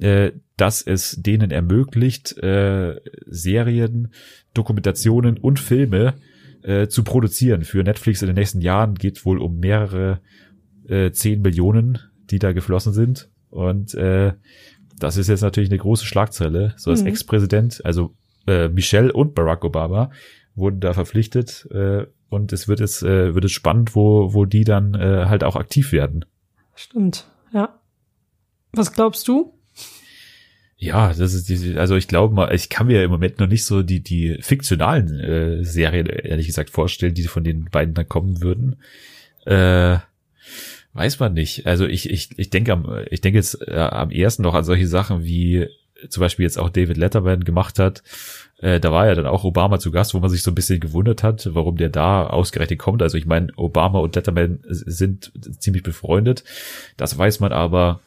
äh, dass es denen ermöglicht, äh, Serien, Dokumentationen und Filme äh, zu produzieren. Für Netflix in den nächsten Jahren geht wohl um mehrere äh, zehn Millionen, die da geflossen sind und äh, das ist jetzt natürlich eine große Schlagzeile. So als mhm. Ex-Präsident, also äh, Michelle und Barack Obama wurden da verpflichtet äh, und es wird jetzt äh, wird es spannend, wo wo die dann äh, halt auch aktiv werden. Stimmt, ja. Was glaubst du? Ja, das ist die, also ich glaube mal, ich kann mir im Moment noch nicht so die die fiktionalen äh, Serien ehrlich gesagt vorstellen, die von den beiden dann kommen würden. Äh, Weiß man nicht. Also ich, ich, ich denke am, ich denke jetzt äh, am ersten noch an solche Sachen wie zum Beispiel jetzt auch David Letterman gemacht hat. Äh, da war ja dann auch Obama zu Gast, wo man sich so ein bisschen gewundert hat, warum der da ausgerechnet kommt. Also ich meine, Obama und Letterman sind ziemlich befreundet. Das weiß man aber.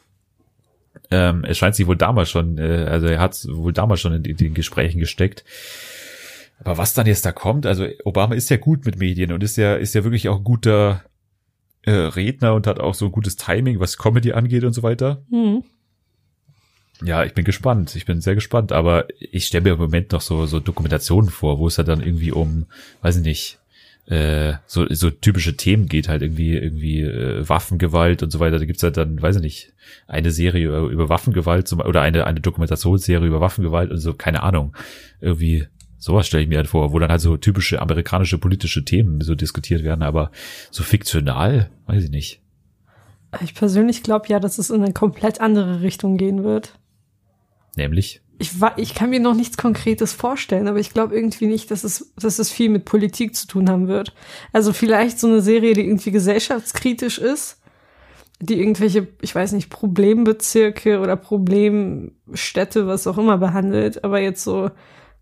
Ähm, es scheint sich wohl damals schon, äh, also er hat wohl damals schon in, in den Gesprächen gesteckt. Aber was dann jetzt da kommt, also Obama ist ja gut mit Medien und ist ja, ist ja wirklich auch guter, äh, Redner und hat auch so gutes Timing, was Comedy angeht und so weiter. Mhm. Ja, ich bin gespannt. Ich bin sehr gespannt. Aber ich stelle mir im Moment noch so, so Dokumentationen vor, wo es ja dann irgendwie um, weiß ich nicht, äh, so, so typische Themen geht, halt irgendwie, irgendwie äh, Waffengewalt und so weiter. Da gibt's halt dann, weiß ich nicht, eine Serie über, über Waffengewalt zum, oder eine, eine Dokumentationsserie über Waffengewalt und so, keine Ahnung. Irgendwie Sowas stelle ich mir halt vor, wo dann halt so typische amerikanische politische Themen so diskutiert werden, aber so fiktional, weiß ich nicht. Ich persönlich glaube ja, dass es in eine komplett andere Richtung gehen wird. Nämlich? Ich, ich kann mir noch nichts Konkretes vorstellen, aber ich glaube irgendwie nicht, dass es, dass es viel mit Politik zu tun haben wird. Also vielleicht so eine Serie, die irgendwie gesellschaftskritisch ist, die irgendwelche, ich weiß nicht, Problembezirke oder Problemstädte, was auch immer behandelt, aber jetzt so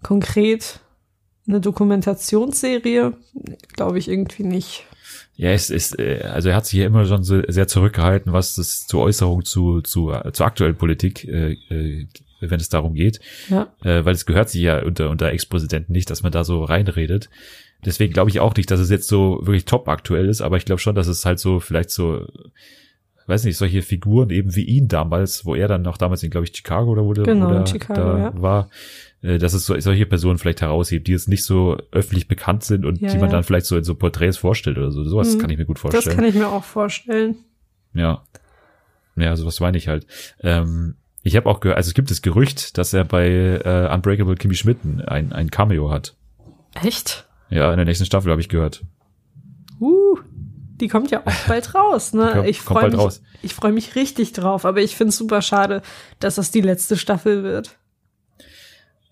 konkret eine Dokumentationsserie, glaube ich irgendwie nicht. Ja, es ist, äh, also er hat sich ja immer schon so sehr zurückgehalten, was das zur Äußerung zu, zu, zur aktuellen Politik, äh, äh, wenn es darum geht. Ja. Äh, weil es gehört sich ja unter, unter Ex-Präsidenten nicht, dass man da so reinredet. Deswegen glaube ich auch nicht, dass es jetzt so wirklich top aktuell ist, aber ich glaube schon, dass es halt so vielleicht so weiß nicht, solche Figuren eben wie ihn damals, wo er dann noch damals in, glaube ich, Chicago oder wo Genau, wo der in Chicago, da ja. war, dass es so, solche Personen vielleicht heraushebt, die jetzt nicht so öffentlich bekannt sind und Ja, die man ja. dann vielleicht so in so Porträts vorstellt oder so. Sowas Mhm. kann ich mir gut Das vorstellen. kann ich mir auch vorstellen. Ja. Ja, sowas meine ich halt. Ähm, ich habe auch gehört, also es gibt das Gerücht, dass er bei äh, Unbreakable Kimmy Schmidt ein, ein Cameo hat. Echt? Ja, in der nächsten Staffel habe ich gehört. Uh, die kommt ja auch bald raus, ne? Kommt- ich freue bald mich, raus. ich freue mich richtig drauf, aber ich finde es super schade, dass das die letzte Staffel wird.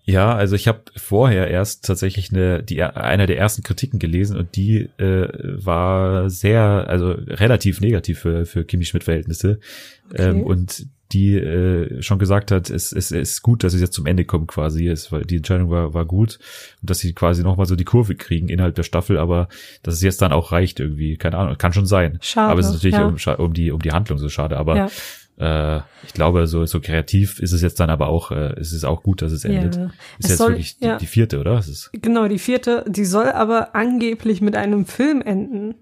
Ja, also ich habe vorher erst tatsächlich eine, die einer der ersten Kritiken gelesen und die äh, war sehr, also relativ negativ für, für Kimi Schmidt Verhältnisse. Okay. Ähm, und die äh, schon gesagt hat, es, es, es ist gut, dass es jetzt zum Ende kommt quasi. Es, war, die Entscheidung war, war gut und dass sie quasi nochmal so die Kurve kriegen innerhalb der Staffel, aber dass es jetzt dann auch reicht irgendwie. Keine Ahnung, kann schon sein. Schade, aber es ist natürlich ja. um, um die um die Handlung so schade. Aber Ja. Äh, ich glaube, so so kreativ ist es jetzt dann aber auch, äh, es ist auch gut, dass es endet. Ja. Ist Es jetzt soll- wirklich die, ja. die vierte, oder? Es Genau, die vierte, die soll aber angeblich mit einem Film enden.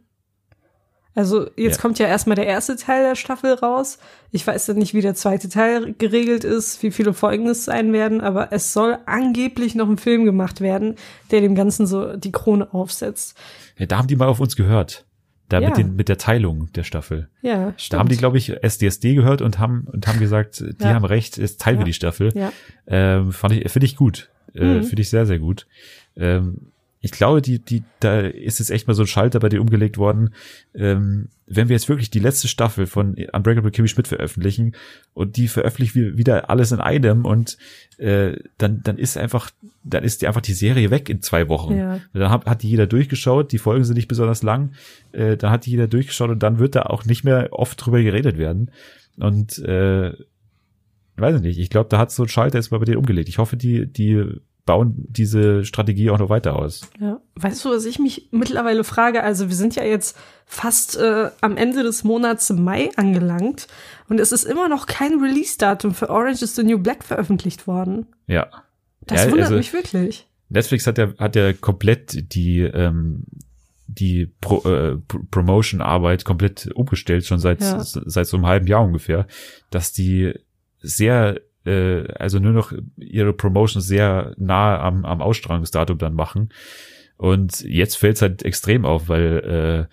Also jetzt Ja. kommt ja erstmal der erste Teil der Staffel raus. Ich weiß ja nicht, wie der zweite Teil geregelt ist, wie viele Folgen es sein werden, aber es soll angeblich noch ein Film gemacht werden, der dem Ganzen so die Krone aufsetzt. ja, da haben die mal auf uns gehört. Da Ja. mit, den, mit der Teilung der Staffel. Ja, stimmt. Da haben die, glaube ich, SDSD gehört und haben und haben gesagt, die Ja. haben recht, jetzt teilen Ja. wir die Staffel. Ja. Ähm, fand ich, finde ich gut. Äh, Mhm. Finde ich sehr, sehr gut. Ähm, ich glaube, die, die, da ist jetzt echt mal so ein Schalter bei dir umgelegt worden. Ähm, wenn wir jetzt wirklich die letzte Staffel von Unbreakable Kimmy Schmidt veröffentlichen und die veröffentlichen wir wieder alles in einem und äh, dann, dann ist einfach, dann ist die einfach die Serie weg in zwei Wochen. Ja. Dann hat, hat die jeder durchgeschaut, die Folgen sind nicht besonders lang, äh, dann hat die jeder durchgeschaut und dann wird da auch nicht mehr oft drüber geredet werden. Und äh, weiß ich nicht, ich glaube, da hat so ein Schalter jetzt mal bei denen umgelegt. Ich hoffe, die, die bauen diese Strategie auch noch weiter aus. Ja. Weißt du, was ich mich mittlerweile frage? Also wir sind ja jetzt fast äh, am Ende des Monats Mai angelangt und es ist immer noch kein Release-Datum für Orange is the New Black veröffentlicht worden. Ja. Das Ja, wundert also- mich wirklich. Netflix hat ja, hat ja komplett die, ähm, die Pro, äh, Pro- Promotion-Arbeit komplett umgestellt, schon seit, Ja. seit so einem halben Jahr ungefähr, dass die sehr, äh, also nur noch ihre Promotion sehr nahe am, am Ausstrahlungsdatum dann machen. Und jetzt fällt es halt extrem auf, weil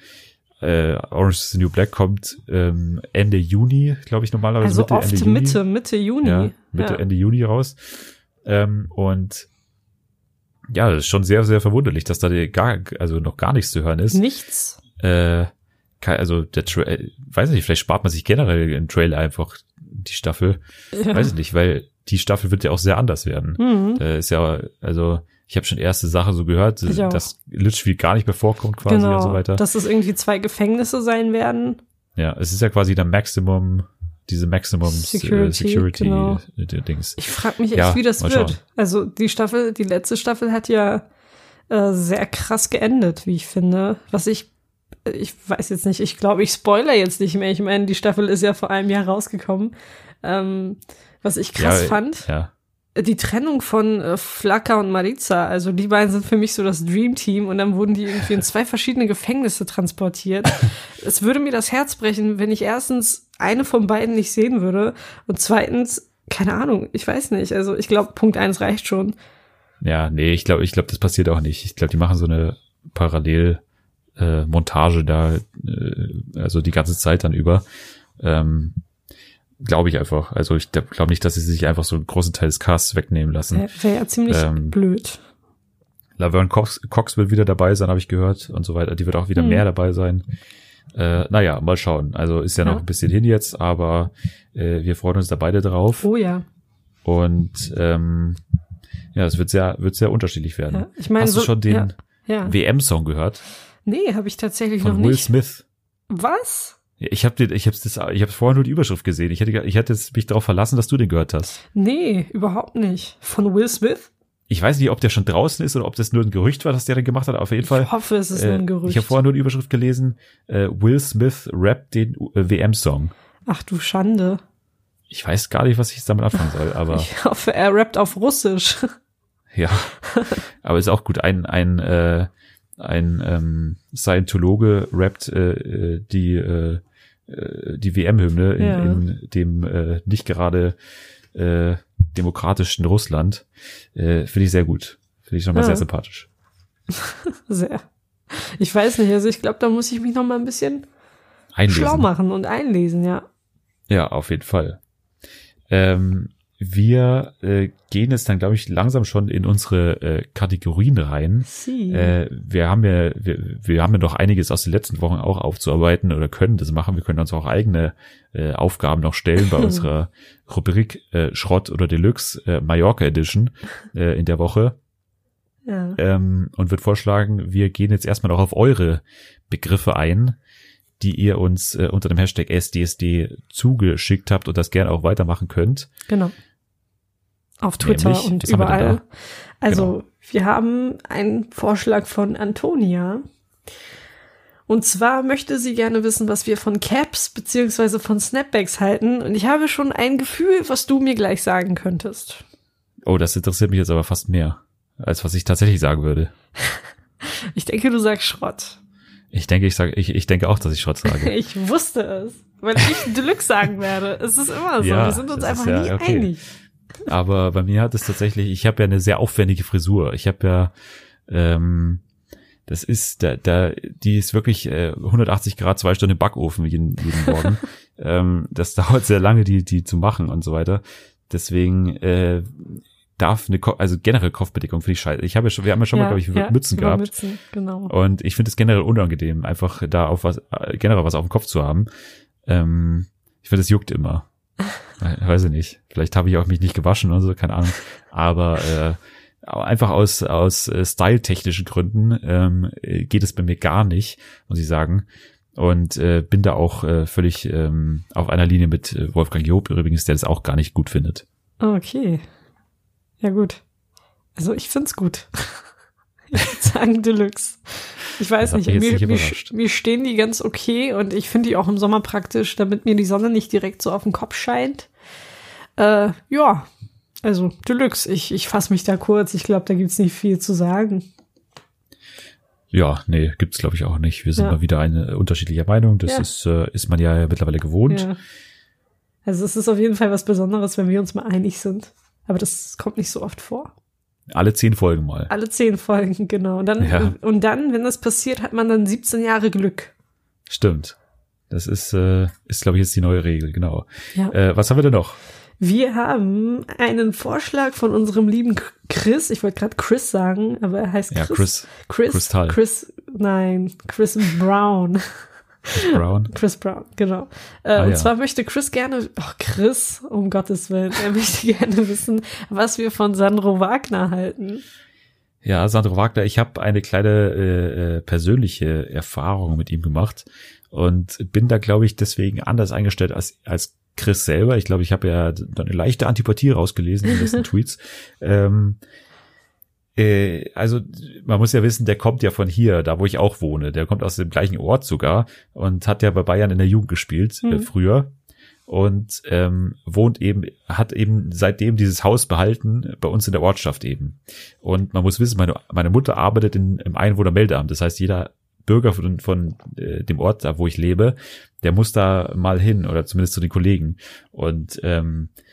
äh, äh, Orange is the New Black kommt ähm, Ende Juni, glaube ich, normalerweise Also Mitte, oft Ende Juni. Mitte, Mitte Juni. Ja, Mitte, Ende Juni raus. Ähm, und ja, das ist schon sehr, sehr verwunderlich, dass da gar, also noch gar nichts zu hören ist. Nichts. Äh, also der Tra äh, weiß nicht, vielleicht spart man sich generell im Trailer einfach die Staffel. Ja. Weiß ich nicht, weil die Staffel wird ja auch sehr anders werden. Mhm. Äh, ist ja, also ich habe schon erste Sache so gehört, dass Litchfield gar nicht mehr vorkommt quasi Genau, und so weiter. dass es irgendwie zwei Gefängnisse sein werden. ja, es ist ja quasi der Maximum, diese Maximum Security, Security, Security genau. äh, Dings. Ich frage mich echt, Ja, wie das wird. schauen. Also die Staffel, die letzte Staffel hat ja äh, sehr krass geendet, wie ich finde. Was ich, ich weiß jetzt nicht, ich glaube, ich spoiler jetzt nicht mehr. Ich meine, die Staffel ist ja vor einem Jahr rausgekommen. Ähm, was ich krass ja, fand, Ja, die Trennung von äh, Flaka und Maritza, also die beiden sind für mich so das Dream Team und dann wurden die irgendwie in zwei verschiedene Gefängnisse transportiert. es würde mir das Herz brechen, wenn ich erstens eine von beiden nicht sehen würde und zweitens, keine Ahnung, ich weiß nicht. Also ich glaube, Punkt eins reicht schon. Ja, nee, ich glaube, ich glaube, das passiert auch nicht. Ich glaube, die machen so eine Parallel äh, Montage da, äh, also die ganze Zeit dann über. Ähm, glaube ich einfach. Also ich glaube nicht, dass sie sich einfach so einen großen Teil des Casts wegnehmen lassen. Wäre wär ja ziemlich Ähm, blöd. Laverne Cox, Cox wird wieder dabei sein, habe ich gehört und so weiter. Die wird auch wieder Hm. mehr dabei sein. Äh, naja, mal schauen. Also ist ja noch Ja. ein bisschen hin jetzt, aber äh, wir freuen uns da beide drauf. Oh ja. Und ähm, ja, es wird sehr, wird sehr unterschiedlich werden. ja. Ich meine, Hast du so, schon den ja. WM-Song gehört? Nee, habe ich tatsächlich noch Von Will nicht. Smith. Was? Ich habe ich hab's das, ich habe vorher nur die Überschrift gesehen. Ich hätte, ich hätte jetzt mich darauf verlassen, dass du den gehört hast. Nee, überhaupt nicht. Von Will Smith? Ich weiß nicht, ob der schon draußen ist oder ob das nur ein Gerücht war, dass der den gemacht hat. Auf jeden Fall. Ich hoffe, es ist äh, nur ein Gerücht. Ich habe vorher nur die Überschrift gelesen. Äh, Will Smith rappt den äh, WM-Song. Ach du Schande. Ich weiß gar nicht, was ich damit anfangen soll, aber Ich hoffe, er rappt auf Russisch. ja. Aber ist auch gut. Ein ein äh, ein ähm, Scientologe rappt äh, äh, die äh, äh, die WM-Hymne in, Ja. in dem äh, nicht gerade äh, demokratischen Russland. Äh, Finde ich sehr gut. Finde ich nochmal Ja. sehr sympathisch. Sehr. Ich weiß nicht, also ich glaube, da muss ich mich noch mal ein bisschen Einlesen. schlau machen und einlesen, ja. Ja, auf jeden Fall. Ähm, wir äh, gehen jetzt dann, glaube ich, langsam schon in unsere äh, Kategorien rein. Sie. Äh, wir haben ja, wir, wir haben ja noch einiges aus den letzten Wochen auch aufzuarbeiten oder können das machen. Wir können uns auch eigene äh, Aufgaben noch stellen bei unserer Rubrik äh, Schrott oder Deluxe äh, Mallorca Edition äh, in der Woche ja. ähm, und würde vorschlagen, wir gehen jetzt erstmal noch auf eure Begriffe ein, die ihr uns äh, unter dem Hashtag SDSD zugeschickt habt und das gerne auch weitermachen könnt. Genau. Auf Twitter Nämlich, und überall. Also, Genau. wir haben einen Vorschlag von Antonia. Und zwar möchte sie gerne wissen, was wir von Caps beziehungsweise von Snapbacks halten. Und ich habe schon ein Gefühl, was du mir gleich sagen könntest. Oh, das interessiert mich jetzt aber fast mehr, als was ich tatsächlich sagen würde. Ich denke, du sagst Schrott. Ich denke, ich sage, ich, ich denke auch, dass ich Schrott sage. Ich wusste es, weil ich Deluxe sagen werde. Es ist immer so. Ja, wir sind uns einfach ja nie okay. einig. Aber bei mir hat es tatsächlich, ich habe ja eine sehr aufwendige Frisur. Ich habe ja, ähm, das ist, da, da, die ist wirklich äh, 180 Grad, zwei Stunden Backofen jeden, jeden Morgen. ähm, das dauert sehr lange, die, die zu machen und so weiter. Deswegen äh, darf eine, Ko also generell Kopfbedeckung finde ich scheiße. Ich habe ja schon, wir haben ja schon mal, glaube ich, Mützen über gehabt. Mützen, genau. Und ich finde es generell unangenehm, einfach da auf was, äh, generell was auf dem Kopf zu haben. Ähm, ich finde, es juckt immer. Äh, Weiß ich nicht. Vielleicht habe ich auch mich nicht gewaschen oder so, keine Ahnung. Aber äh, einfach aus aus äh, styletechnischen Gründen ähm, äh, geht es bei mir gar nicht, muss ich sagen. Und äh, bin da auch äh, völlig ähm, auf einer Linie mit äh, Wolfgang Job übrigens, der das auch gar nicht gut findet. Okay. Ja, gut. Also ich find's gut. Ich würde sagen Deluxe. Ich weiß nicht, mir, nicht mir, stehen die ganz okay und ich finde die auch im Sommer praktisch, damit mir die Sonne nicht direkt so auf den Kopf scheint. Äh, ja, also Deluxe. Ich, ich fasse mich da kurz. Ich glaube, da gibt's nicht viel zu sagen. Ja, nee, gibt's glaube ich auch nicht. Wir sind Ja. mal wieder eine unterschiedliche Meinung. Das Ja. ist äh, ist man ja mittlerweile gewohnt. Ja. Also es ist auf jeden Fall was Besonderes, wenn wir uns mal einig sind. Aber das kommt nicht so oft vor. Alle zehn Folgen mal. Alle zehn Folgen, genau. Und dann, Ja. und dann, wenn das passiert, hat man dann 17 Jahre Glück. Stimmt. Das ist, äh, ist glaube ich, jetzt die neue Regel, genau. Ja. Äh, was haben wir denn noch? Wir haben einen Vorschlag von unserem lieben Chris. Ich wollte gerade Chris sagen, aber er heißt Ja, Chris. Chris, Chris. Chris. Nein, Chris Brown. Chris Brown. Chris Brown, genau. Äh, Ah, und ja. zwar möchte Chris gerne, ach Chris, um Gottes Willen, er möchte gerne wissen, was wir von Sandro Wagner halten. Ja, Sandro Wagner, ich habe eine kleine äh, äh, persönliche Erfahrung mit ihm gemacht und bin da, glaube ich, deswegen anders eingestellt als, als Chris selber. Ich glaube, ich habe ja eine leichte Antipathie rausgelesen in den letzten Tweets. Ähm, äh, also man muss ja wissen, der kommt ja von hier, da wo ich auch wohne. Der kommt aus dem gleichen Ort sogar und hat ja bei Bayern in der Jugend gespielt äh, Mhm. früher und ähm, wohnt eben, hat eben seitdem dieses Haus behalten bei uns in der Ortschaft eben. Und man muss wissen, meine, meine Mutter arbeitet in, im Einwohnermeldeamt. Das heißt, jeder Bürger von, von äh, dem Ort, da wo ich lebe, der muss da mal hin oder zumindest zu den Kollegen. Und ähm, äh,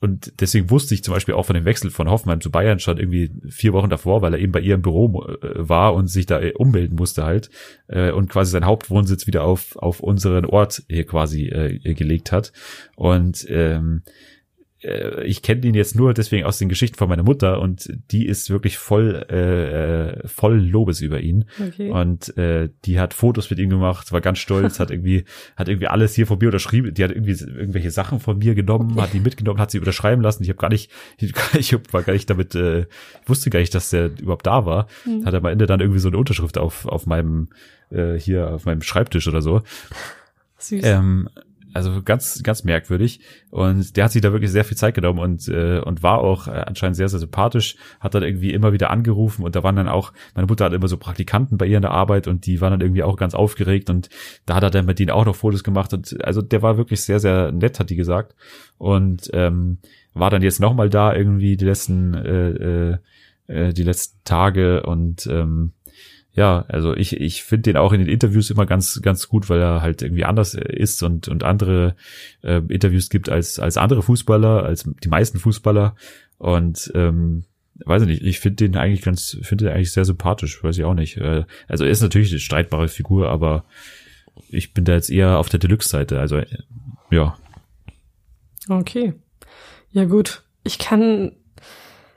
und deswegen wusste ich zum Beispiel auch von dem Wechsel von Hoffenheim zu Bayern schon irgendwie vier Wochen davor, weil er eben bei ihr im Büro äh, war und sich da äh, ummelden musste halt äh, und quasi seinen Hauptwohnsitz wieder auf auf unseren Ort hier quasi äh, gelegt hat. Und ähm, äh, ich kenne ihn jetzt nur deswegen aus den Geschichten von meiner Mutter und die ist wirklich voll äh, voll Lobes über ihn. Okay. Und äh, die hat Fotos mit ihm gemacht, war ganz stolz, hat irgendwie, hat irgendwie alles hier von mir unterschrieben. Die hat irgendwie irgendwelche Sachen von mir genommen, hat die mitgenommen, hat sie unterschreiben lassen. Ich habe gar nicht, ich war gar nicht damit, äh, wusste gar nicht, dass der überhaupt da war. Hm. Hat am Ende dann irgendwie so eine Unterschrift auf, auf meinem, äh, hier auf meinem Schreibtisch oder so. Süß. Ähm, also ganz, ganz merkwürdig. Und der hat sich da wirklich sehr viel Zeit genommen und, äh, und war auch äh, anscheinend sehr, sehr sympathisch. Hat dann irgendwie immer wieder angerufen und da waren dann auch, meine Mutter hat immer so Praktikanten bei ihr in der Arbeit und die waren dann irgendwie auch ganz aufgeregt und da hat er dann mit denen auch noch Fotos gemacht und also der war wirklich sehr, sehr nett, hat die gesagt. Und ähm, war dann jetzt nochmal da irgendwie die letzten, äh, äh, äh, die letzten Tage und ähm, ja, also ich, ich finde den auch in den Interviews immer ganz, ganz gut, weil er halt irgendwie anders ist und, und andere äh, Interviews gibt als, als andere Fußballer, als die meisten Fußballer. Und ähm, weiß ich nicht, ich finde den eigentlich ganz, finde den eigentlich sehr sympathisch, weiß ich auch nicht. Äh, also er ist natürlich eine streitbare Figur, aber ich bin da jetzt eher auf der Deluxe-Seite. Also ja. Okay. Ja gut. Ich kann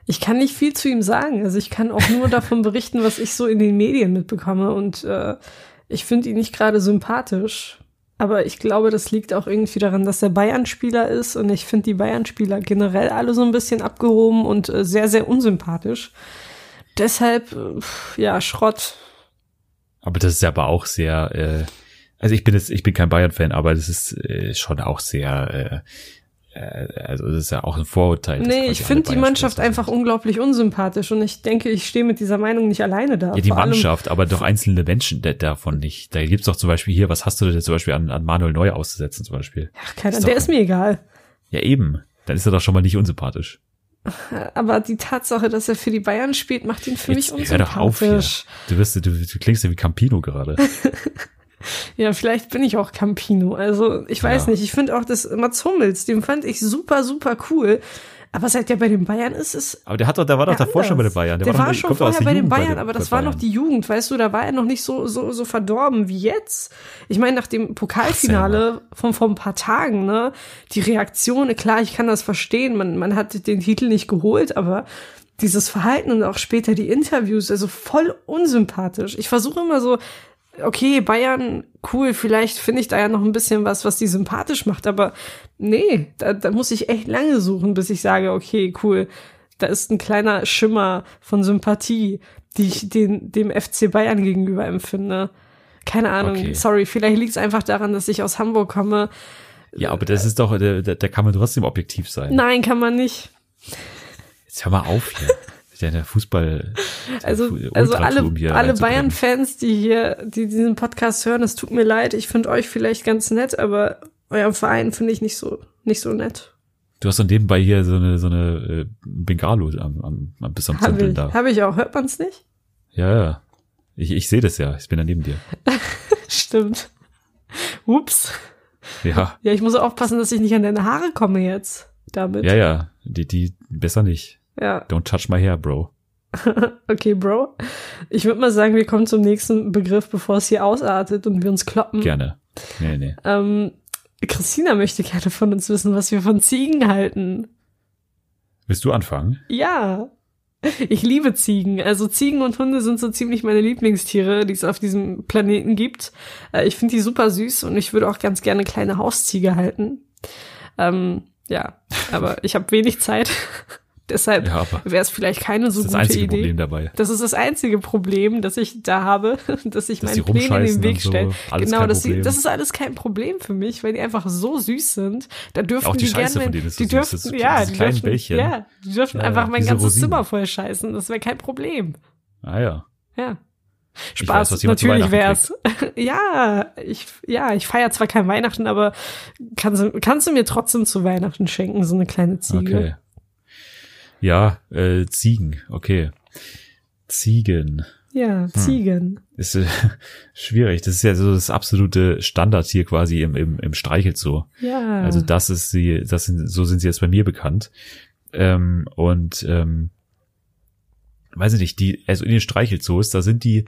ich kann nicht viel zu ihm sagen. Also ich kann auch nur davon berichten, was ich so in den Medien mitbekomme. Und äh, ich finde ihn nicht gerade sympathisch. Aber ich glaube, das liegt auch irgendwie daran, dass er Bayern-Spieler ist. Und ich finde die Bayern-Spieler generell alle so ein bisschen abgehoben und äh, sehr, sehr unsympathisch. Deshalb, äh, ja, Schrott. Aber das ist aber auch sehr, äh, also ich bin jetzt, ich bin kein Bayern-Fan, aber das ist äh, schon auch sehr, äh, also das ist ja auch ein Vorurteil. Nee, ich finde die Mannschaft einfach unglaublich unsympathisch und ich denke, ich stehe mit dieser Meinung nicht alleine da. Ja, die Mannschaft, aber doch einzelne Menschen davon nicht. Da gibt's doch zum Beispiel hier, was hast du denn zum Beispiel an, an Manuel Neuer auszusetzen zum Beispiel? Ach, keiner, ist der ist mir egal. Ja, eben. Dann ist er doch schon mal nicht unsympathisch. Aber die Tatsache, dass er für die Bayern spielt, macht ihn für Jetzt, mich unsympathisch. Hör doch auf hier. Du, wirst, du, du klingst ja wie Campino gerade. Ja, vielleicht bin ich auch Campino. Also ich weiß ja. nicht. Ich finde auch das Mats Hummels, den fand ich super, super cool. Aber seit der bei den Bayern ist, ist. Aber der hat doch, der war doch davor anders. schon bei den Bayern. Der, der war, war schon vorher bei den Bayern, bei aber das war noch die Jugend, weißt du, da war er noch nicht so, so, so verdorben wie jetzt. Ich meine, nach dem Pokalfinale von vor ein paar Tagen, ne, die Reaktion, klar, ich kann das verstehen, man, man hat den Titel nicht geholt, aber dieses Verhalten und auch später die Interviews, also voll unsympathisch. Ich versuche immer so, okay, Bayern, cool, vielleicht finde ich da ja noch ein bisschen was, was die sympathisch macht, aber nee, da, da muss ich echt lange suchen, bis ich sage, okay, cool, da ist ein kleiner Schimmer von Sympathie, die ich den, dem FC Bayern gegenüber empfinde. Keine Ahnung, okay. sorry, vielleicht liegt es einfach daran, dass ich aus Hamburg komme. Ja, aber das ist doch, da, da kann man trotzdem objektiv sein. Nein, kann man nicht. Jetzt hör mal auf hier der, der Fußball. Also, also alle, alle Bayern-Fans, die hier, die diesen Podcast hören, es tut mir leid. Ich finde euch vielleicht ganz nett, aber euer Verein finde ich nicht so, nicht so nett. Du hast dann nebenbei hier so eine, so eine äh, Bengalo am, am, am bis am Zimpeln da. Habe ich auch. Hört man's nicht? Ja, ja. Ich, ich sehe das ja. Ich bin da neben dir. Stimmt. Ups. Ja. Ja, ich muss aufpassen, dass ich nicht an deine Haare komme jetzt damit. Ja, ja. Die, die besser nicht. Ja. Don't touch my hair, bro. okay, Bro. Ich würde mal sagen, wir kommen zum nächsten Begriff, bevor es hier ausartet und wir uns kloppen. Gerne. Nee, nee. Ähm, Christina möchte gerne von uns wissen, was wir von Ziegen halten. Willst du anfangen? Ja. Ich liebe Ziegen. Also Ziegen und Hunde sind so ziemlich meine Lieblingstiere, die es auf diesem Planeten gibt. Äh, ich finde die super süß und ich würde auch ganz gerne kleine Hausziege halten. Ähm, ja, aber ich habe wenig Zeit. Deshalb ja, wäre es vielleicht keine so gute Idee. Das ist das einzige Idee. Problem dabei. Das ist das einzige Problem, das ich da habe, dass ich dass meinen Plänen in den Weg so, stelle. Genau, das, das ist alles kein Problem für mich, weil die einfach so süß sind. Da dürften Auch die, die Scheiße gerne, von denen ist die so dürften, süß. ja, die Bällchen. ja, die dürften ja, einfach mein ganzes Rosinen. Zimmer voll scheißen. Das wäre kein Problem. Ah ja. Ja. Spaß, weiß, natürlich wär's. ja, ich, ja, ich feiere zwar kein Weihnachten, aber kannst du, kannst du mir trotzdem zu Weihnachten schenken, so eine kleine Ziege. Okay. Ja, äh, Ziegen, okay. Ziegen. Ja, hm. Ziegen. Hm. Ist äh, schwierig. Das ist ja so das absolute Standard hier quasi im, im, im Streichelzoo. Ja. Also das ist sie, das sind, so sind sie jetzt bei mir bekannt. Ähm, und ähm, weiß ich nicht, die, also in den Streichelzoos, da sind die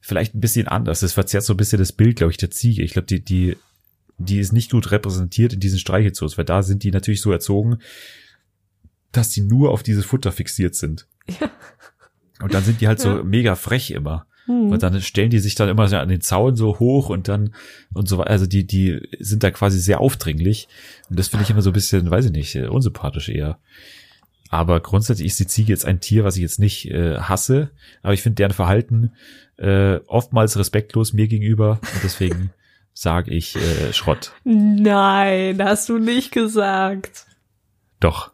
vielleicht ein bisschen anders. Das verzerrt so ein bisschen das Bild, glaube ich, der Ziege. Ich glaube, die, die, die ist nicht gut repräsentiert in diesen Streichelzoos, weil da sind die natürlich so erzogen, dass die nur auf dieses Futter fixiert sind. Ja. Und dann sind die halt so ja. mega frech immer. Mhm. Und dann stellen die sich dann immer so an den Zaun so hoch und dann und so Also die, die sind da quasi sehr aufdringlich. Und das finde ich immer so ein bisschen, weiß ich nicht, unsympathisch eher. Aber grundsätzlich ist die Ziege jetzt ein Tier, was ich jetzt nicht äh, hasse. Aber ich finde deren Verhalten äh, oftmals respektlos mir gegenüber. Und deswegen sage ich äh, Schrott. Nein, hast du nicht gesagt. Doch.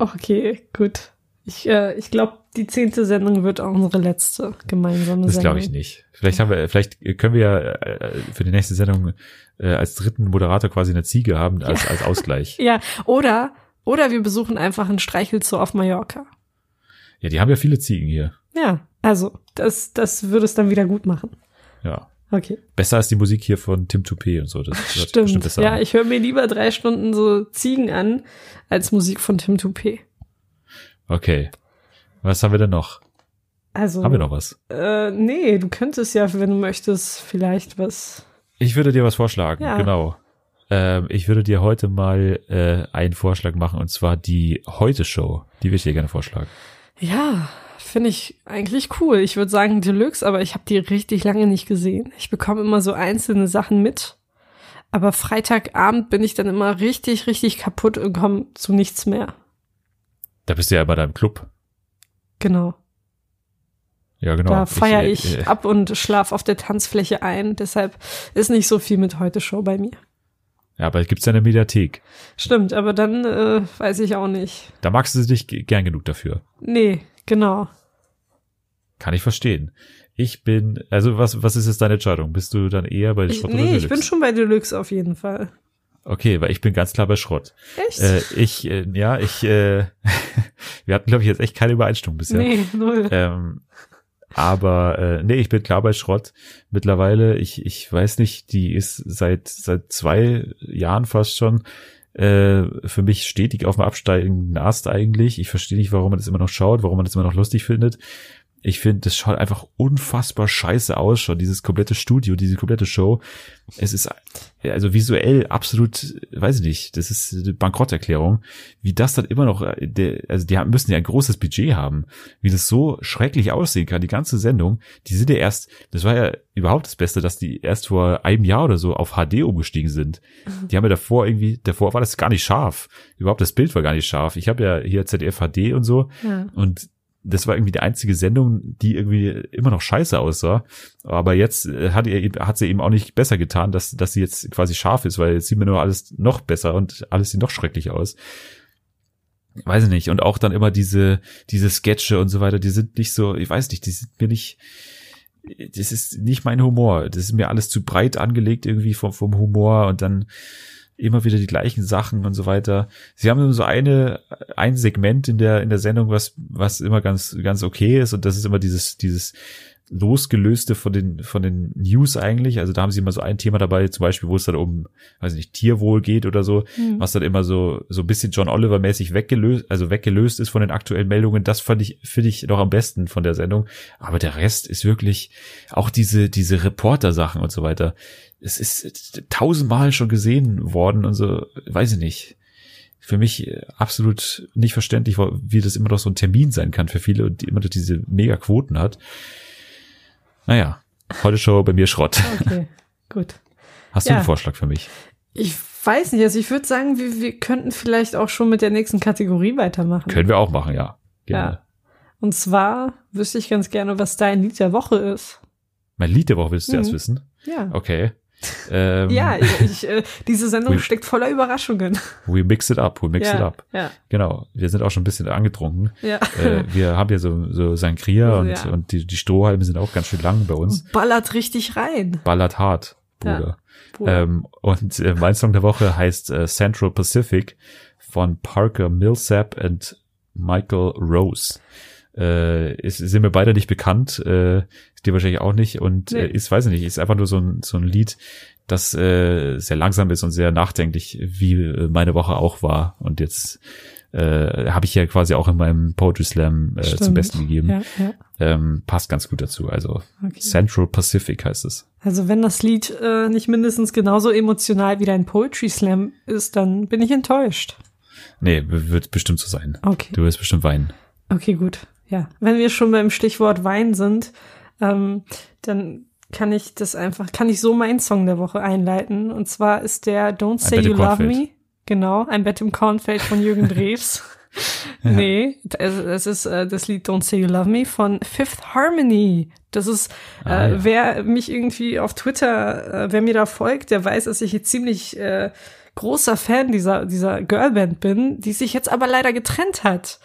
Okay, gut. Ich, äh, ich glaube, die zehnte Sendung wird auch unsere letzte gemeinsame das Sendung. Das glaube ich nicht. Vielleicht haben wir, vielleicht können wir ja äh, für die nächste Sendung äh, als dritten Moderator quasi eine Ziege haben als, ja. als Ausgleich. ja, oder, oder wir besuchen einfach einen Streichelzoo auf Mallorca. Ja, die haben ja viele Ziegen hier. Ja, Also, das, das würde es dann wieder gut machen. Ja. Okay. Besser als die Musik hier von Tim Toupé und so. Das Stimmt. besser Ja, an. ich höre mir lieber drei Stunden so Ziegen an, als Musik von Tim Toupé. Okay. Was haben wir denn noch? Also, Haben wir noch was? Äh, nee, du könntest ja, wenn du möchtest, vielleicht was. Ich würde dir was vorschlagen, Ja. genau. Ähm, ich würde dir heute mal äh, einen Vorschlag machen und zwar die Heute-Show. Die würde ich dir gerne vorschlagen. Ja, finde ich eigentlich cool. Ich würde sagen Deluxe, aber ich habe die richtig lange nicht gesehen. Ich bekomme immer so einzelne Sachen mit. Aber Freitagabend bin ich dann immer richtig, richtig kaputt und komme zu nichts mehr. Da bist du ja bei deinem Club. Genau. Ja, genau. Da feiere ich äh, ab und schlaf auf der Tanzfläche ein. Deshalb ist nicht so viel mit heute Show bei mir. Ja, aber gibt's ja eine Mediathek. Stimmt, aber dann äh, weiß ich auch nicht. Da magst du dich gern genug dafür. Nee, genau. Kann ich verstehen. Ich bin, also was, was ist jetzt deine Entscheidung? Bist du dann eher bei Ich, Schrott oder nee, ich Deluxe? bin schon bei Deluxe auf jeden Fall. Okay, weil ich bin ganz klar bei Schrott. Echt? Äh, ich, äh, ja, ich, äh, wir hatten, glaube ich, jetzt echt keine Übereinstimmung bisher. Nee, null. Ähm, aber äh, nee, ich bin klar bei Schrott mittlerweile. Ich, ich weiß nicht, die ist seit seit zwei Jahren fast schon äh, für mich stetig auf dem absteigenden Ast eigentlich. Ich verstehe nicht, warum man das immer noch schaut, warum man das immer noch lustig findet. Ich finde, das schaut einfach unfassbar scheiße aus schon, dieses komplette Studio, diese komplette Show. Es ist also visuell absolut, weiß ich nicht, das ist eine Bankrotterklärung. Wie das dann immer noch, äh, also die müssen ja ein großes Budget haben, wie das so schrecklich aussehen kann, die ganze Sendung. Die sind ja erst, das war ja überhaupt das Beste, dass die erst vor einem Jahr oder so auf HD umgestiegen sind. Die haben ja davor irgendwie, davor war das gar nicht scharf. Überhaupt das Bild war gar nicht scharf. Ich habe ja hier ZDF HD und so Ja. und das war irgendwie die einzige Sendung, die irgendwie immer noch scheiße aussah. Aber jetzt äh, hat, ihr, hat sie eben auch nicht besser getan, dass, dass sie jetzt quasi scharf ist, weil jetzt sieht mir nur alles noch besser und alles sieht noch schrecklich aus. Weiß ich nicht. Und auch dann immer diese, diese Sketche und so weiter, die sind nicht so, ich weiß nicht, die sind mir nicht, das ist nicht mein Humor. Das ist mir alles zu breit angelegt irgendwie vom, vom Humor und dann immer wieder die gleichen Sachen und so weiter. Sie haben so eine, ein Segment in der, in der Sendung, was, was immer ganz, ganz okay ist und das ist immer dieses, dieses losgelöste von den, von den News eigentlich. Also da haben sie immer so ein Thema dabei, zum Beispiel, wo es dann um, weiß nicht, Tierwohl geht oder so, Hm. was dann immer so, so ein bisschen John Oliver mäßig weggelöst, also weggelöst ist von den aktuellen Meldungen. Das fand ich, finde ich noch am besten von der Sendung. Aber der Rest ist wirklich, auch diese, diese Reporter-Sachen und so weiter. Es ist tausendmal schon gesehen worden und so, weiß ich nicht. Für mich äh, absolut nicht verständlich, wie das immer noch so ein Termin sein kann für viele und die immer noch diese mega Quoten hat. Naja, heute Show bei mir Schrott. Okay, gut. Hast du Ja. einen Vorschlag für mich? Ich weiß nicht, also ich würde sagen, wir, wir könnten vielleicht auch schon mit der nächsten Kategorie weitermachen. Können wir auch machen, ja. Gerne. Ja. Und zwar wüsste ich ganz gerne, was dein Lied der Woche ist. Mein Lied der Woche willst du Mhm. erst wissen? Ja. Okay. Ähm, Ja, ich, ich, äh, diese Sendung Ui. steckt voller Überraschungen. We mix it up, we mix ja, it up. Ja, Genau. Wir sind auch schon ein bisschen angetrunken. ja. äh, wir haben ja so, so Sangria Also, und, ja. und die, die Strohhalme sind auch ganz schön lang bei uns. Ballert richtig rein. Ballert hart. Bruder. Bruder. Ähm, und äh, mein Song der Woche heißt äh, Central Pacific von Parker Millsap und Michael Rose. Äh, ist, sind mir beide nicht bekannt, äh, ist dir wahrscheinlich auch nicht und Nee. äh, ist, weiß ich nicht, ist einfach nur so ein, so ein Lied, das äh, sehr langsam ist und sehr nachdenklich, wie äh, meine Woche auch war. Und jetzt äh, habe ich ja quasi auch in meinem Poetry Slam äh, zum. Besten gegeben. Ja, ja. Ähm, passt ganz gut dazu. Also Okay. Central Pacific heißt es. Also wenn das Lied äh, nicht mindestens genauso emotional wie dein Poetry Slam ist, dann bin ich enttäuscht. Nee, wird bestimmt so sein. Okay. Du wirst bestimmt weinen. Okay, gut. Ja, wenn wir schon beim Stichwort Wein sind, ähm, dann kann ich das einfach, kann ich so meinen Song der Woche einleiten. Und zwar ist der Don't Say You Love. Me. Genau, ein Bett im Kornfeld von Jürgen Drews. Nee, es, es ist äh, das Lied Don't Say You Love Me von Fifth Harmony. Das ist, Ah, äh, ja. wer mich irgendwie auf Twitter, äh, wer mir da folgt, der weiß, dass ich jetzt ziemlich äh, großer Fan dieser, dieser Girlband bin, die sich jetzt aber leider getrennt hat.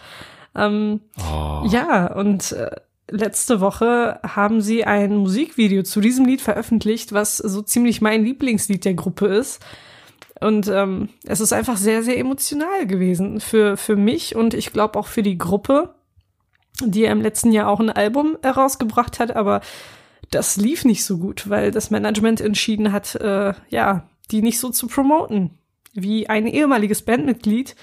Ähm, Oh, ja, und äh, letzte Woche haben sie ein Musikvideo zu diesem Lied veröffentlicht, was so ziemlich mein Lieblingslied der Gruppe ist. Und ähm, es ist einfach sehr, sehr emotional gewesen für, für mich und ich glaube auch für die Gruppe. die ja im letzten Jahr auch ein Album herausgebracht hat, aber das lief nicht so gut, weil das Management entschieden hat, äh, ja, die nicht so zu promoten wie ein ehemaliges Bandmitglied.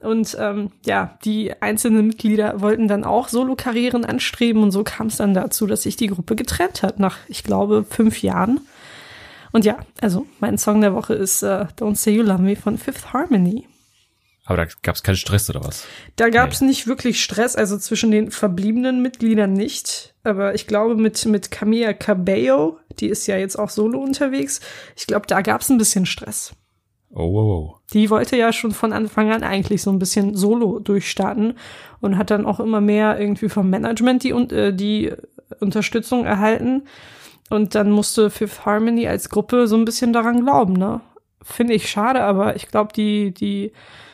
Und ähm, ja, die einzelnen Mitglieder wollten dann auch Solo-Karrieren anstreben und so kam es dann dazu, dass sich die Gruppe getrennt hat nach, ich glaube, fünf Jahren. Und ja, also mein Song der Woche ist äh, Don't Say You Love Me von Fifth Harmony. Aber da gab es keinen Stress oder was? Da gab es nee. nicht wirklich Stress, also zwischen den verbliebenen Mitgliedern nicht. Aber ich glaube, mit, mit Camilla Cabello, die ist ja jetzt auch solo unterwegs, ich glaube, da gab es ein bisschen Stress. Oh, oh, oh. Die wollte ja schon von Anfang an eigentlich so ein bisschen solo durchstarten und hat dann auch immer mehr irgendwie vom Management die, äh, die Unterstützung erhalten. Und dann musste Fifth Harmony als Gruppe so ein bisschen daran glauben, ne? Finde ich schade, aber ich glaube, die, die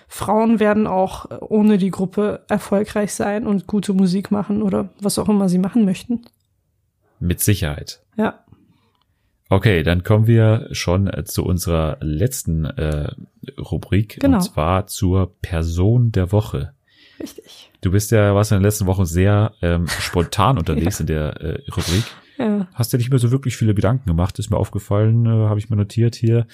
Frauen werden auch ohne die Gruppe erfolgreich sein und gute Musik machen oder was auch immer sie machen möchten. Mit Sicherheit. Ja. Okay, dann kommen wir schon zu unserer letzten äh, Rubrik genau. und zwar zur Person der Woche. Richtig. Du bist ja, warst in der letzten Woche sehr ähm, spontan unterwegs ja. in der äh, Rubrik. Ja. Hast dir nicht mehr so wirklich viele Gedanken gemacht, ist mir aufgefallen, äh, habe ich mir notiert hier.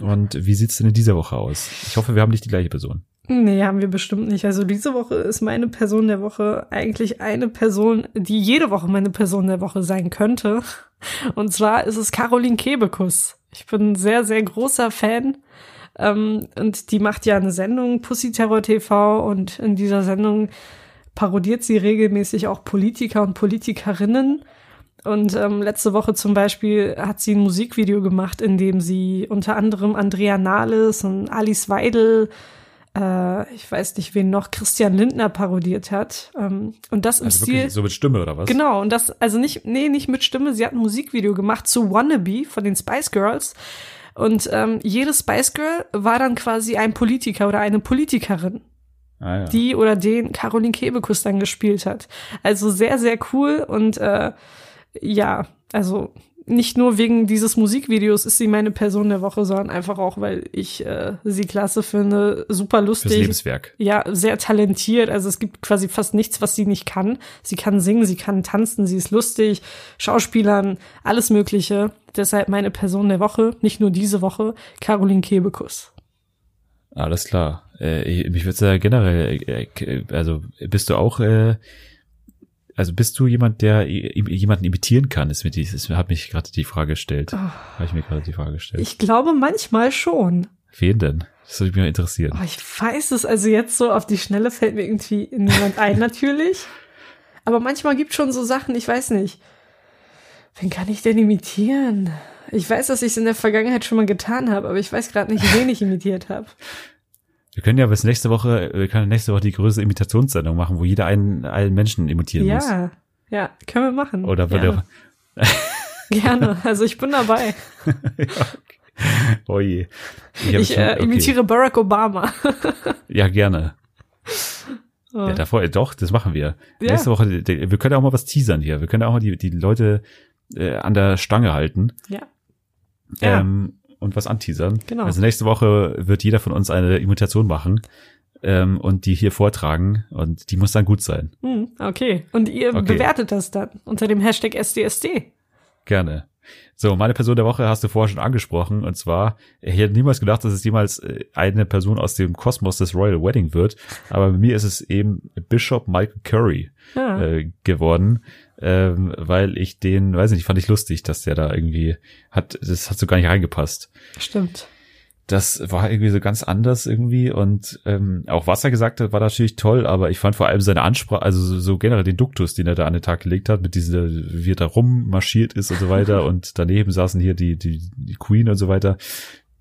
Und wie sieht's denn in dieser Woche aus? Ich hoffe, wir haben nicht die gleiche Person. Nee, haben wir bestimmt nicht. Also diese Woche ist meine Person der Woche eigentlich eine Person, die jede Woche meine Person der Woche sein könnte. Und zwar ist es Caroline Kebekus. Ich bin ein sehr, sehr großer Fan. Ähm, und die macht ja eine Sendung, Pussy Terror TV, und in dieser Sendung parodiert sie regelmäßig auch Politiker und Politikerinnen. Und ähm, letzte Woche zum Beispiel hat sie ein Musikvideo gemacht, in dem sie unter anderem Andrea Nahles und Alice Weidel, äh, ich weiß nicht wen noch, Christian Lindner parodiert hat. Ähm, und das im also Stil. So mit Stimme oder was? Genau, und das, also nicht, nee, nicht mit Stimme, sie hat ein Musikvideo gemacht zu Wannabe von den Spice Girls. Und ähm, jedes Spice Girl war dann quasi ein Politiker oder eine Politikerin. Ah, ja. Die oder den Caroline Kebekus dann gespielt hat. Also sehr, sehr cool und äh, ja, also nicht nur wegen dieses Musikvideos ist sie meine Person der Woche, sondern einfach auch, weil ich äh, sie klasse finde, super lustig. Fürs Lebenswerk. Ja, sehr talentiert. Also es gibt quasi fast nichts, was sie nicht kann. Sie kann singen, sie kann tanzen, sie ist lustig, Schauspielern, alles Mögliche. Deshalb meine Person der Woche, nicht nur diese Woche, Caroline Kebekus. Alles klar. Äh, mich würde ja generell, äh, also bist du auch äh, also bist du jemand, der jemanden imitieren kann? Ist mir dieses, hat mich gerade die Frage gestellt. Oh. Habe ich mir gerade die Frage gestellt. Ich glaube manchmal schon. Wen denn? Das würde mich mal interessieren. Oh, ich weiß es, also jetzt so auf die Schnelle fällt mir irgendwie niemand ein, natürlich. Aber manchmal gibt schon so Sachen, ich weiß nicht. Wen kann ich denn imitieren? Ich weiß, dass ich es in der Vergangenheit schon mal getan habe, aber ich weiß gerade nicht, wen ich imitiert habe. Wir können ja bis nächste Woche, wir können nächste Woche die größte Imitationssendung machen, wo jeder einen, einen Menschen imitieren ja, muss. Ja, ja, können wir machen. Oder würde Gerne, also ich bin dabei. ja, okay. Oh je. Ich, ich schon, äh, imitiere Barack Obama. ja, gerne. Oh. Ja, davor, doch, das machen wir. Ja. Nächste Woche, wir können auch mal was teasern hier. Wir können auch mal die, die Leute äh, an der Stange halten. Ja. Ähm, und was anteasern. Genau. Also nächste Woche wird jeder von uns eine Imitation machen ähm, und die hier vortragen und die muss dann gut sein. Hm, okay. Und ihr okay. bewertet das dann unter dem Hashtag SDSD. Gerne. So, meine Person der Woche hast du vorher schon angesprochen. Und zwar, ich hätte niemals gedacht, dass es jemals äh, eine Person aus dem Kosmos des Royal Wedding wird. Aber bei mir ist es eben Bishop Michael Curry ja. äh, geworden ähm, weil ich den, weiß nicht, fand ich lustig, dass der da irgendwie hat, das hat so gar nicht reingepasst. Stimmt. Das war irgendwie so ganz anders irgendwie und ähm, auch was er gesagt hat, war natürlich toll, aber ich fand vor allem seine Ansprache, also so, so generell den Duktus, den er da an den Tag gelegt hat, mit dieser, wie er da rummarschiert ist und so weiter und daneben saßen hier die, die, die Queen und so weiter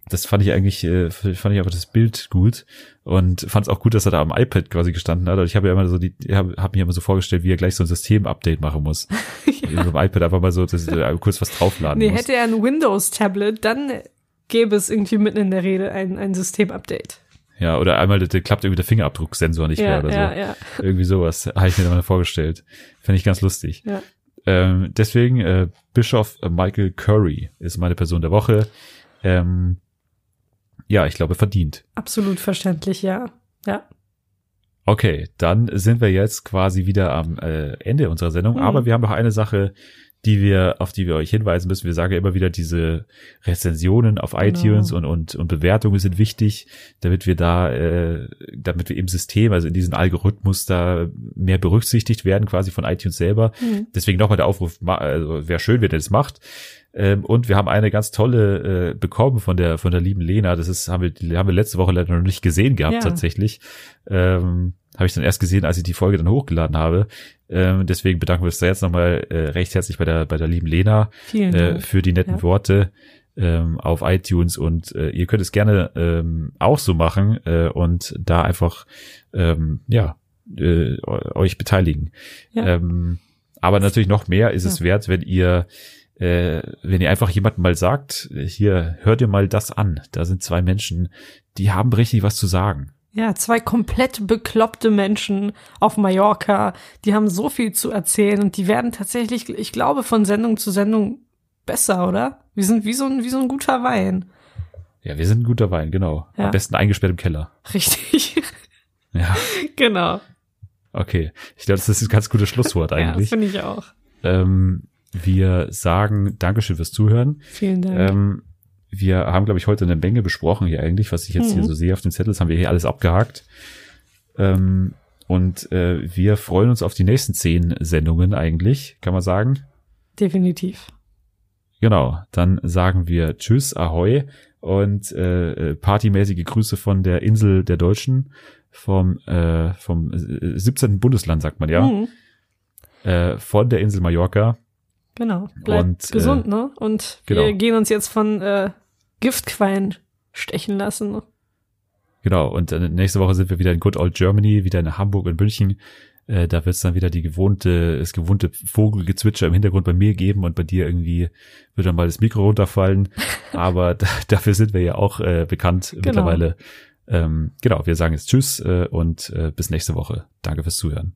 das fand ich eigentlich, äh, fand ich einfach das Bild gut und fand es auch gut, dass er da am iPad quasi gestanden hat. Und ich habe ja immer so die, habe hab mir immer so vorgestellt, wie er gleich so ein System-Update machen muss. ja. So am iPad einfach mal so, dass er kurz was draufladen nee, muss. hätte er ein Windows-Tablet, dann gäbe es irgendwie mitten in der Rede ein, ein System-Update. Ja, oder einmal, der, klappt irgendwie der Fingerabdrucksensor nicht ja, mehr oder ja, so. Ja. Irgendwie sowas habe ich mir da mal vorgestellt. Fände ich ganz lustig. Ja. Ähm, deswegen, äh, Bischof Michael Curry ist meine Person der Woche. Ähm, ja, ich glaube, verdient. Absolut verständlich, ja. Ja. Okay, dann sind wir jetzt quasi wieder am äh, Ende unserer Sendung, Mhm. aber wir haben noch eine Sache, die wir, auf die wir euch hinweisen müssen. Wir sagen ja immer wieder, diese Rezensionen auf Genau. iTunes und, und, und Bewertungen sind wichtig, damit wir da, äh, damit wir im System, also in diesem Algorithmus da mehr berücksichtigt werden, quasi von iTunes selber. Mhm. Deswegen nochmal der Aufruf, also wäre schön, wenn ihr das macht. Ähm, und wir haben eine ganz tolle äh, bekommen von der von der lieben Lena. Das ist haben wir die haben wir letzte Woche leider noch nicht gesehen gehabt Ja. tatsächlich. Ähm, habe ich dann erst gesehen, als ich die Folge dann hochgeladen habe. Ähm, deswegen bedanken wir uns da jetzt nochmal äh, recht herzlich bei der bei der lieben Lena äh, für die netten Ja. Worte ähm, auf iTunes und äh, ihr könnt es gerne ähm, auch so machen äh, und da einfach ähm, ja äh, eu- euch beteiligen. Ja. Ähm, aber natürlich noch mehr ist es Ja. wert, wenn ihr äh, wenn ihr einfach jemandem mal sagt, hier hört ihr mal das an. Da sind zwei Menschen, die haben richtig was zu sagen. Ja, zwei komplett bekloppte Menschen auf Mallorca, die haben so viel zu erzählen und die werden tatsächlich, ich glaube, von Sendung zu Sendung besser, oder? Wir sind wie so ein, wie so ein guter Wein. Ja, wir sind ein guter Wein, genau. Ja. Am besten eingesperrt im Keller. Richtig. Ja, genau. okay. Ich glaube, das ist ein ganz gutes Schlusswort Ja, das eigentlich. finde ich auch. ähm, wir sagen Dankeschön fürs Zuhören. Vielen Dank. Ähm, wir haben, glaube ich, heute eine Menge besprochen hier eigentlich, was ich jetzt hier Mhm. so sehe auf den Zettel. Das haben wir hier alles abgehakt. Ähm, und äh, wir freuen uns auf die nächsten zehn Sendungen eigentlich, kann man sagen. Definitiv. Genau, dann sagen wir Tschüss, Ahoi und äh, äh, partymäßige Grüße von der Insel der Deutschen, vom, äh, vom äh, 17. Bundesland, sagt man ja, Mhm, äh, von der Insel Mallorca. Genau. Bleibt Und, äh, gesund, ne? Und genau. wir gehen uns jetzt von äh, Giftquallen stechen lassen. Genau, und äh, nächste Woche sind wir wieder in Good Old Germany, wieder in Hamburg und München. Äh, da wird es dann wieder die gewohnte, das gewohnte Vogelgezwitscher im Hintergrund bei mir geben und bei dir irgendwie wird dann mal das Mikro runterfallen. Aber da, dafür sind wir ja auch äh, bekannt mittlerweile. Ähm, genau, wir sagen jetzt Tschüss äh, und äh, bis nächste Woche. Danke fürs Zuhören.